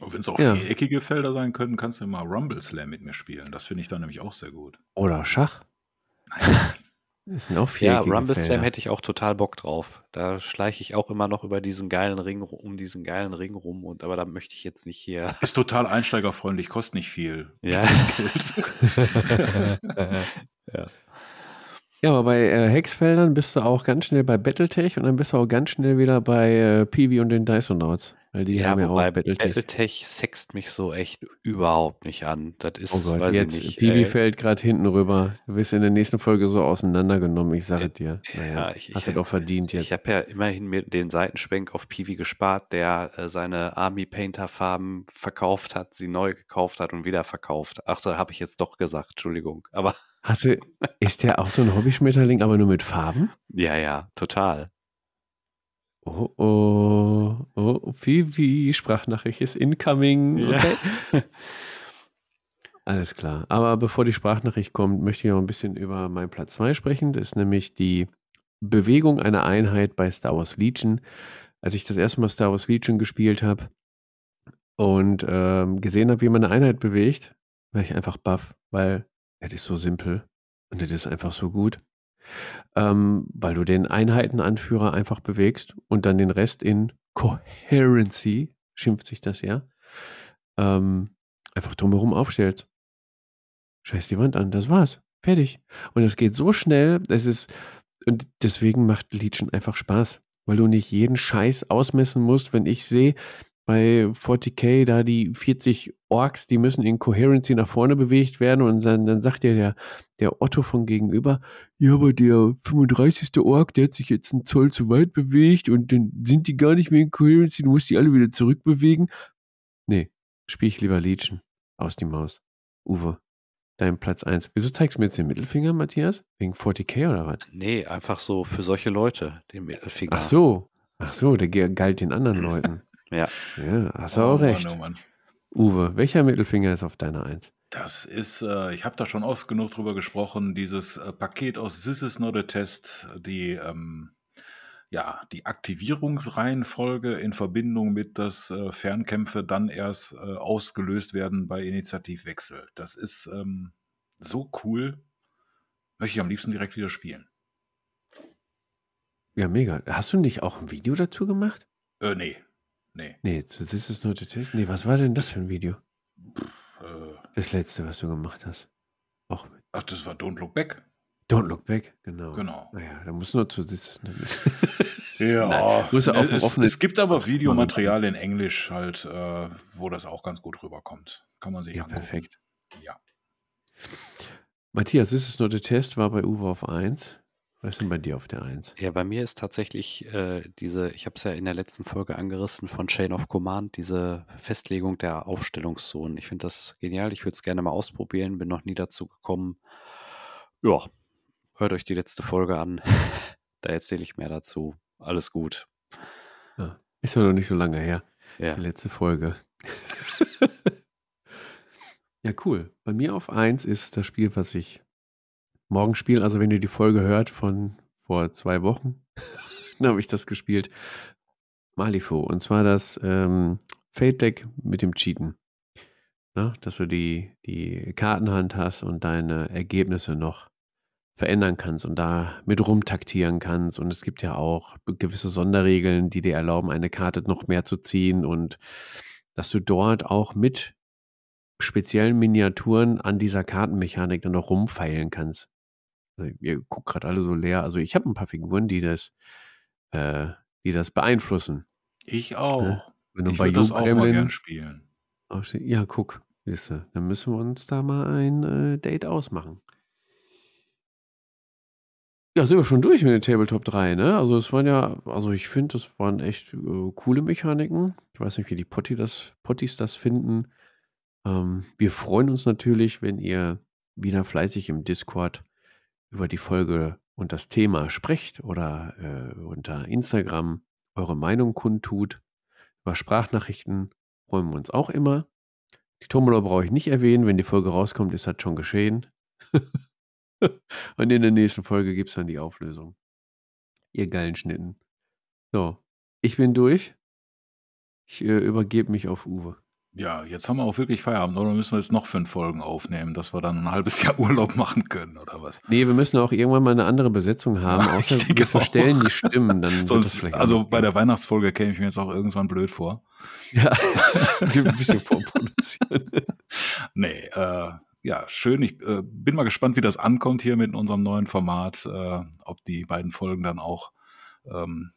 Wenn es auch ja. viereckige Felder sein können, kannst du mal Rumble Slam mit mir spielen. Das finde ich dann nämlich auch sehr gut. Oder Schach. Nein. Das sind auch Ja, Rumble Slam hätte ich auch total Bock drauf. Da schleiche ich auch immer noch über diesen geilen Ring, um diesen geilen Ring rum. Und aber da möchte ich jetzt nicht hier. Ist total einsteigerfreundlich, kostet nicht viel. Ja. *laughs* ja. Ja, aber bei äh, Hexfeldern bist du auch ganz schnell bei Battletech und dann bist du auch ganz schnell wieder bei äh, Peewee und den Dysonauts. Weil die ja, haben ja auch Battletech. Battletech sext mich so echt überhaupt nicht an. Das ist, oh Gott, weiß jetzt, ich nicht. Piwi fällt gerade hinten rüber. Du wirst in der nächsten Folge so auseinandergenommen, ich sage dir. Naja, ja, ich, hast du doch verdient jetzt. Ich habe ja immerhin mir den Seitenschwenk auf Piwi gespart, der äh, seine Army Painter Farben verkauft hat, sie neu gekauft hat und wieder verkauft. Ach, da habe ich jetzt doch gesagt, Entschuldigung. Aber Hast du, ist der auch so ein Hobbyschmetterling, aber nur mit Farben? Ja, ja, total. Oh, oh, oh, Vivi, Sprachnachricht ist incoming. Okay. Ja. *laughs* Alles klar. Aber bevor die Sprachnachricht kommt, möchte ich noch ein bisschen über meinen Platz 2 sprechen. Das ist nämlich die Bewegung einer Einheit bei Star Wars Legion. Als ich das erste Mal Star Wars Legion gespielt habe und ähm, gesehen habe, wie man eine Einheit bewegt, war ich einfach baff, weil es ist so simpel und es ist einfach so gut ähm, weil du den Einheitenanführer einfach bewegst und dann den Rest in Coherency, schimpft sich das ja, ähm, einfach drumherum aufstellst. Scheiß die Wand an, das war's. Fertig. Und es geht so schnell, es ist, und deswegen macht Legion einfach Spaß, weil du nicht jeden Scheiß ausmessen musst. Wenn ich sehe, bei 40k da die 40 Orks, die müssen in Coherency nach vorne bewegt werden und dann, dann sagt ja der, der Otto von gegenüber, ja, aber der 35. Ork, der hat sich jetzt einen Zoll zu weit bewegt und dann sind die gar nicht mehr in Coherency, du musst die alle wieder zurückbewegen. Nee, spiel ich lieber Legion. Aus die Maus. Uwe, dein Platz 1. Wieso zeigst du mir jetzt den Mittelfinger, Matthias? Wegen 40k oder was? Nee, einfach so für solche Leute, den Mittelfinger. Ach so. Ach so, der galt den anderen Leuten. *laughs* Ja. Ja, hast du oh, auch recht. Mann, oh Mann. Uwe, welcher Mittelfinger ist auf deiner Eins? Das ist, äh, ich habe da schon oft genug drüber gesprochen, dieses äh, Paket aus This is not a test, die, ähm, ja, die Aktivierungsreihenfolge in Verbindung mit, dass äh, Fernkämpfe dann erst äh, ausgelöst werden bei Initiativwechsel. Das ist ähm, so cool. Möchte ich am liebsten direkt wieder spielen. Ja, mega. Hast du nicht auch ein Video dazu gemacht? Äh, nee, Nee. Nee, das ist nur der Nee, was war denn das für ein Video? Äh, das letzte, was du gemacht hast. Auch mit. Ach, das war Don't Look Back. Don't Look Back, genau. Genau. Naja, da muss nur zu sitzen. *laughs* ja, Nein, muss auf es, es gibt aber Videomaterial in Englisch halt, äh, wo das auch ganz gut rüberkommt. Kann man sich Ja, angucken. perfekt. Ja. Matthias, ist es nur der Test, war bei Uwe auf 1. Was ist denn bei dir auf der Eins? Ja, bei mir ist tatsächlich äh, diese, ich habe es ja in der letzten Folge angerissen von Chain of Command, diese Festlegung der Aufstellungszonen. Ich finde das genial. Ich würde es gerne mal ausprobieren, bin noch nie dazu gekommen. Ja, hört euch die letzte Folge an. *laughs* da erzähle ich mehr dazu. Alles gut. Ja, ist ja noch nicht so lange her. Ja. Die letzte Folge. *laughs* ja, cool. Bei mir auf 1 ist das Spiel, was ich morgen spielen. Also wenn ihr die Folge hört von vor zwei Wochen, *laughs* dann habe ich das gespielt. Malifo. Und zwar das ähm, Fate Deck mit dem Cheaten. Na, dass du die, die Kartenhand hast und deine Ergebnisse noch verändern kannst und da mit rumtaktieren kannst. Und es gibt ja auch gewisse Sonderregeln, die dir erlauben, eine Karte noch mehr zu ziehen und dass du dort auch mit speziellen Miniaturen an dieser Kartenmechanik dann noch rumfeilen kannst. Also, ihr guckt gerade alle so leer. Also ich habe ein paar Figuren, die das, äh, die das beeinflussen. Ich ne? auch. Ne? Wenn du ich bei das auch mal gern spielen. Ja, guck, siehste, dann müssen wir uns da mal ein äh, Date ausmachen. Ja, sind wir schon durch mit den Tabletop 3, ne? Also es waren ja, also ich finde, das waren echt äh, coole Mechaniken. Ich weiß nicht, wie die Potti das, Potties das finden. Ähm, wir freuen uns natürlich, wenn ihr wieder fleißig im Discord über die Folge und das Thema sprecht oder äh, unter Instagram eure Meinung kundtut. Über Sprachnachrichten freuen wir uns auch immer. Die Tombola brauche ich nicht erwähnen. Wenn die Folge rauskommt, ist das schon geschehen. *laughs* Und in der nächsten Folge gibt es dann die Auflösung. Ihr geilen Schnitten. So, ich bin durch. Ich äh, übergebe mich auf Uwe. Ja, jetzt haben wir auch wirklich Feierabend, oder müssen wir jetzt noch fünf Folgen aufnehmen, dass wir dann ein halbes *laughs* Jahr Urlaub machen können, oder was? Nee, wir müssen auch irgendwann mal eine andere Besetzung haben, ja, *laughs* außer wir verstellen die Stimmen. Dann *laughs* Sonst, also bei der Weihnachtsfolge käme ich mir jetzt auch irgendwann blöd vor. Ja, ein bisschen vorproduzieren. nee, äh, ja, schön. Ich äh, bin mal gespannt, wie das ankommt hier mit unserem neuen Format, äh, ob die beiden Folgen dann auch ähm,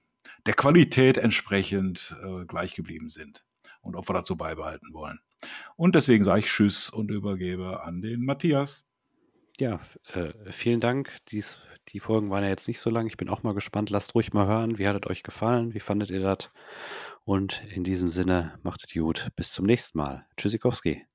der Qualität entsprechend äh, gleich geblieben sind und ob wir das so beibehalten wollen. Und deswegen sage ich Tschüss und übergebe an den Matthias. Ja, äh, vielen Dank. Dies, die Folgen waren ja jetzt nicht so lang. Ich bin auch mal gespannt. Lasst ruhig mal hören. Wie hat es euch gefallen? Wie fandet ihr das? Und in diesem Sinne, macht es gut. Bis zum nächsten Mal. Tschüssikowski.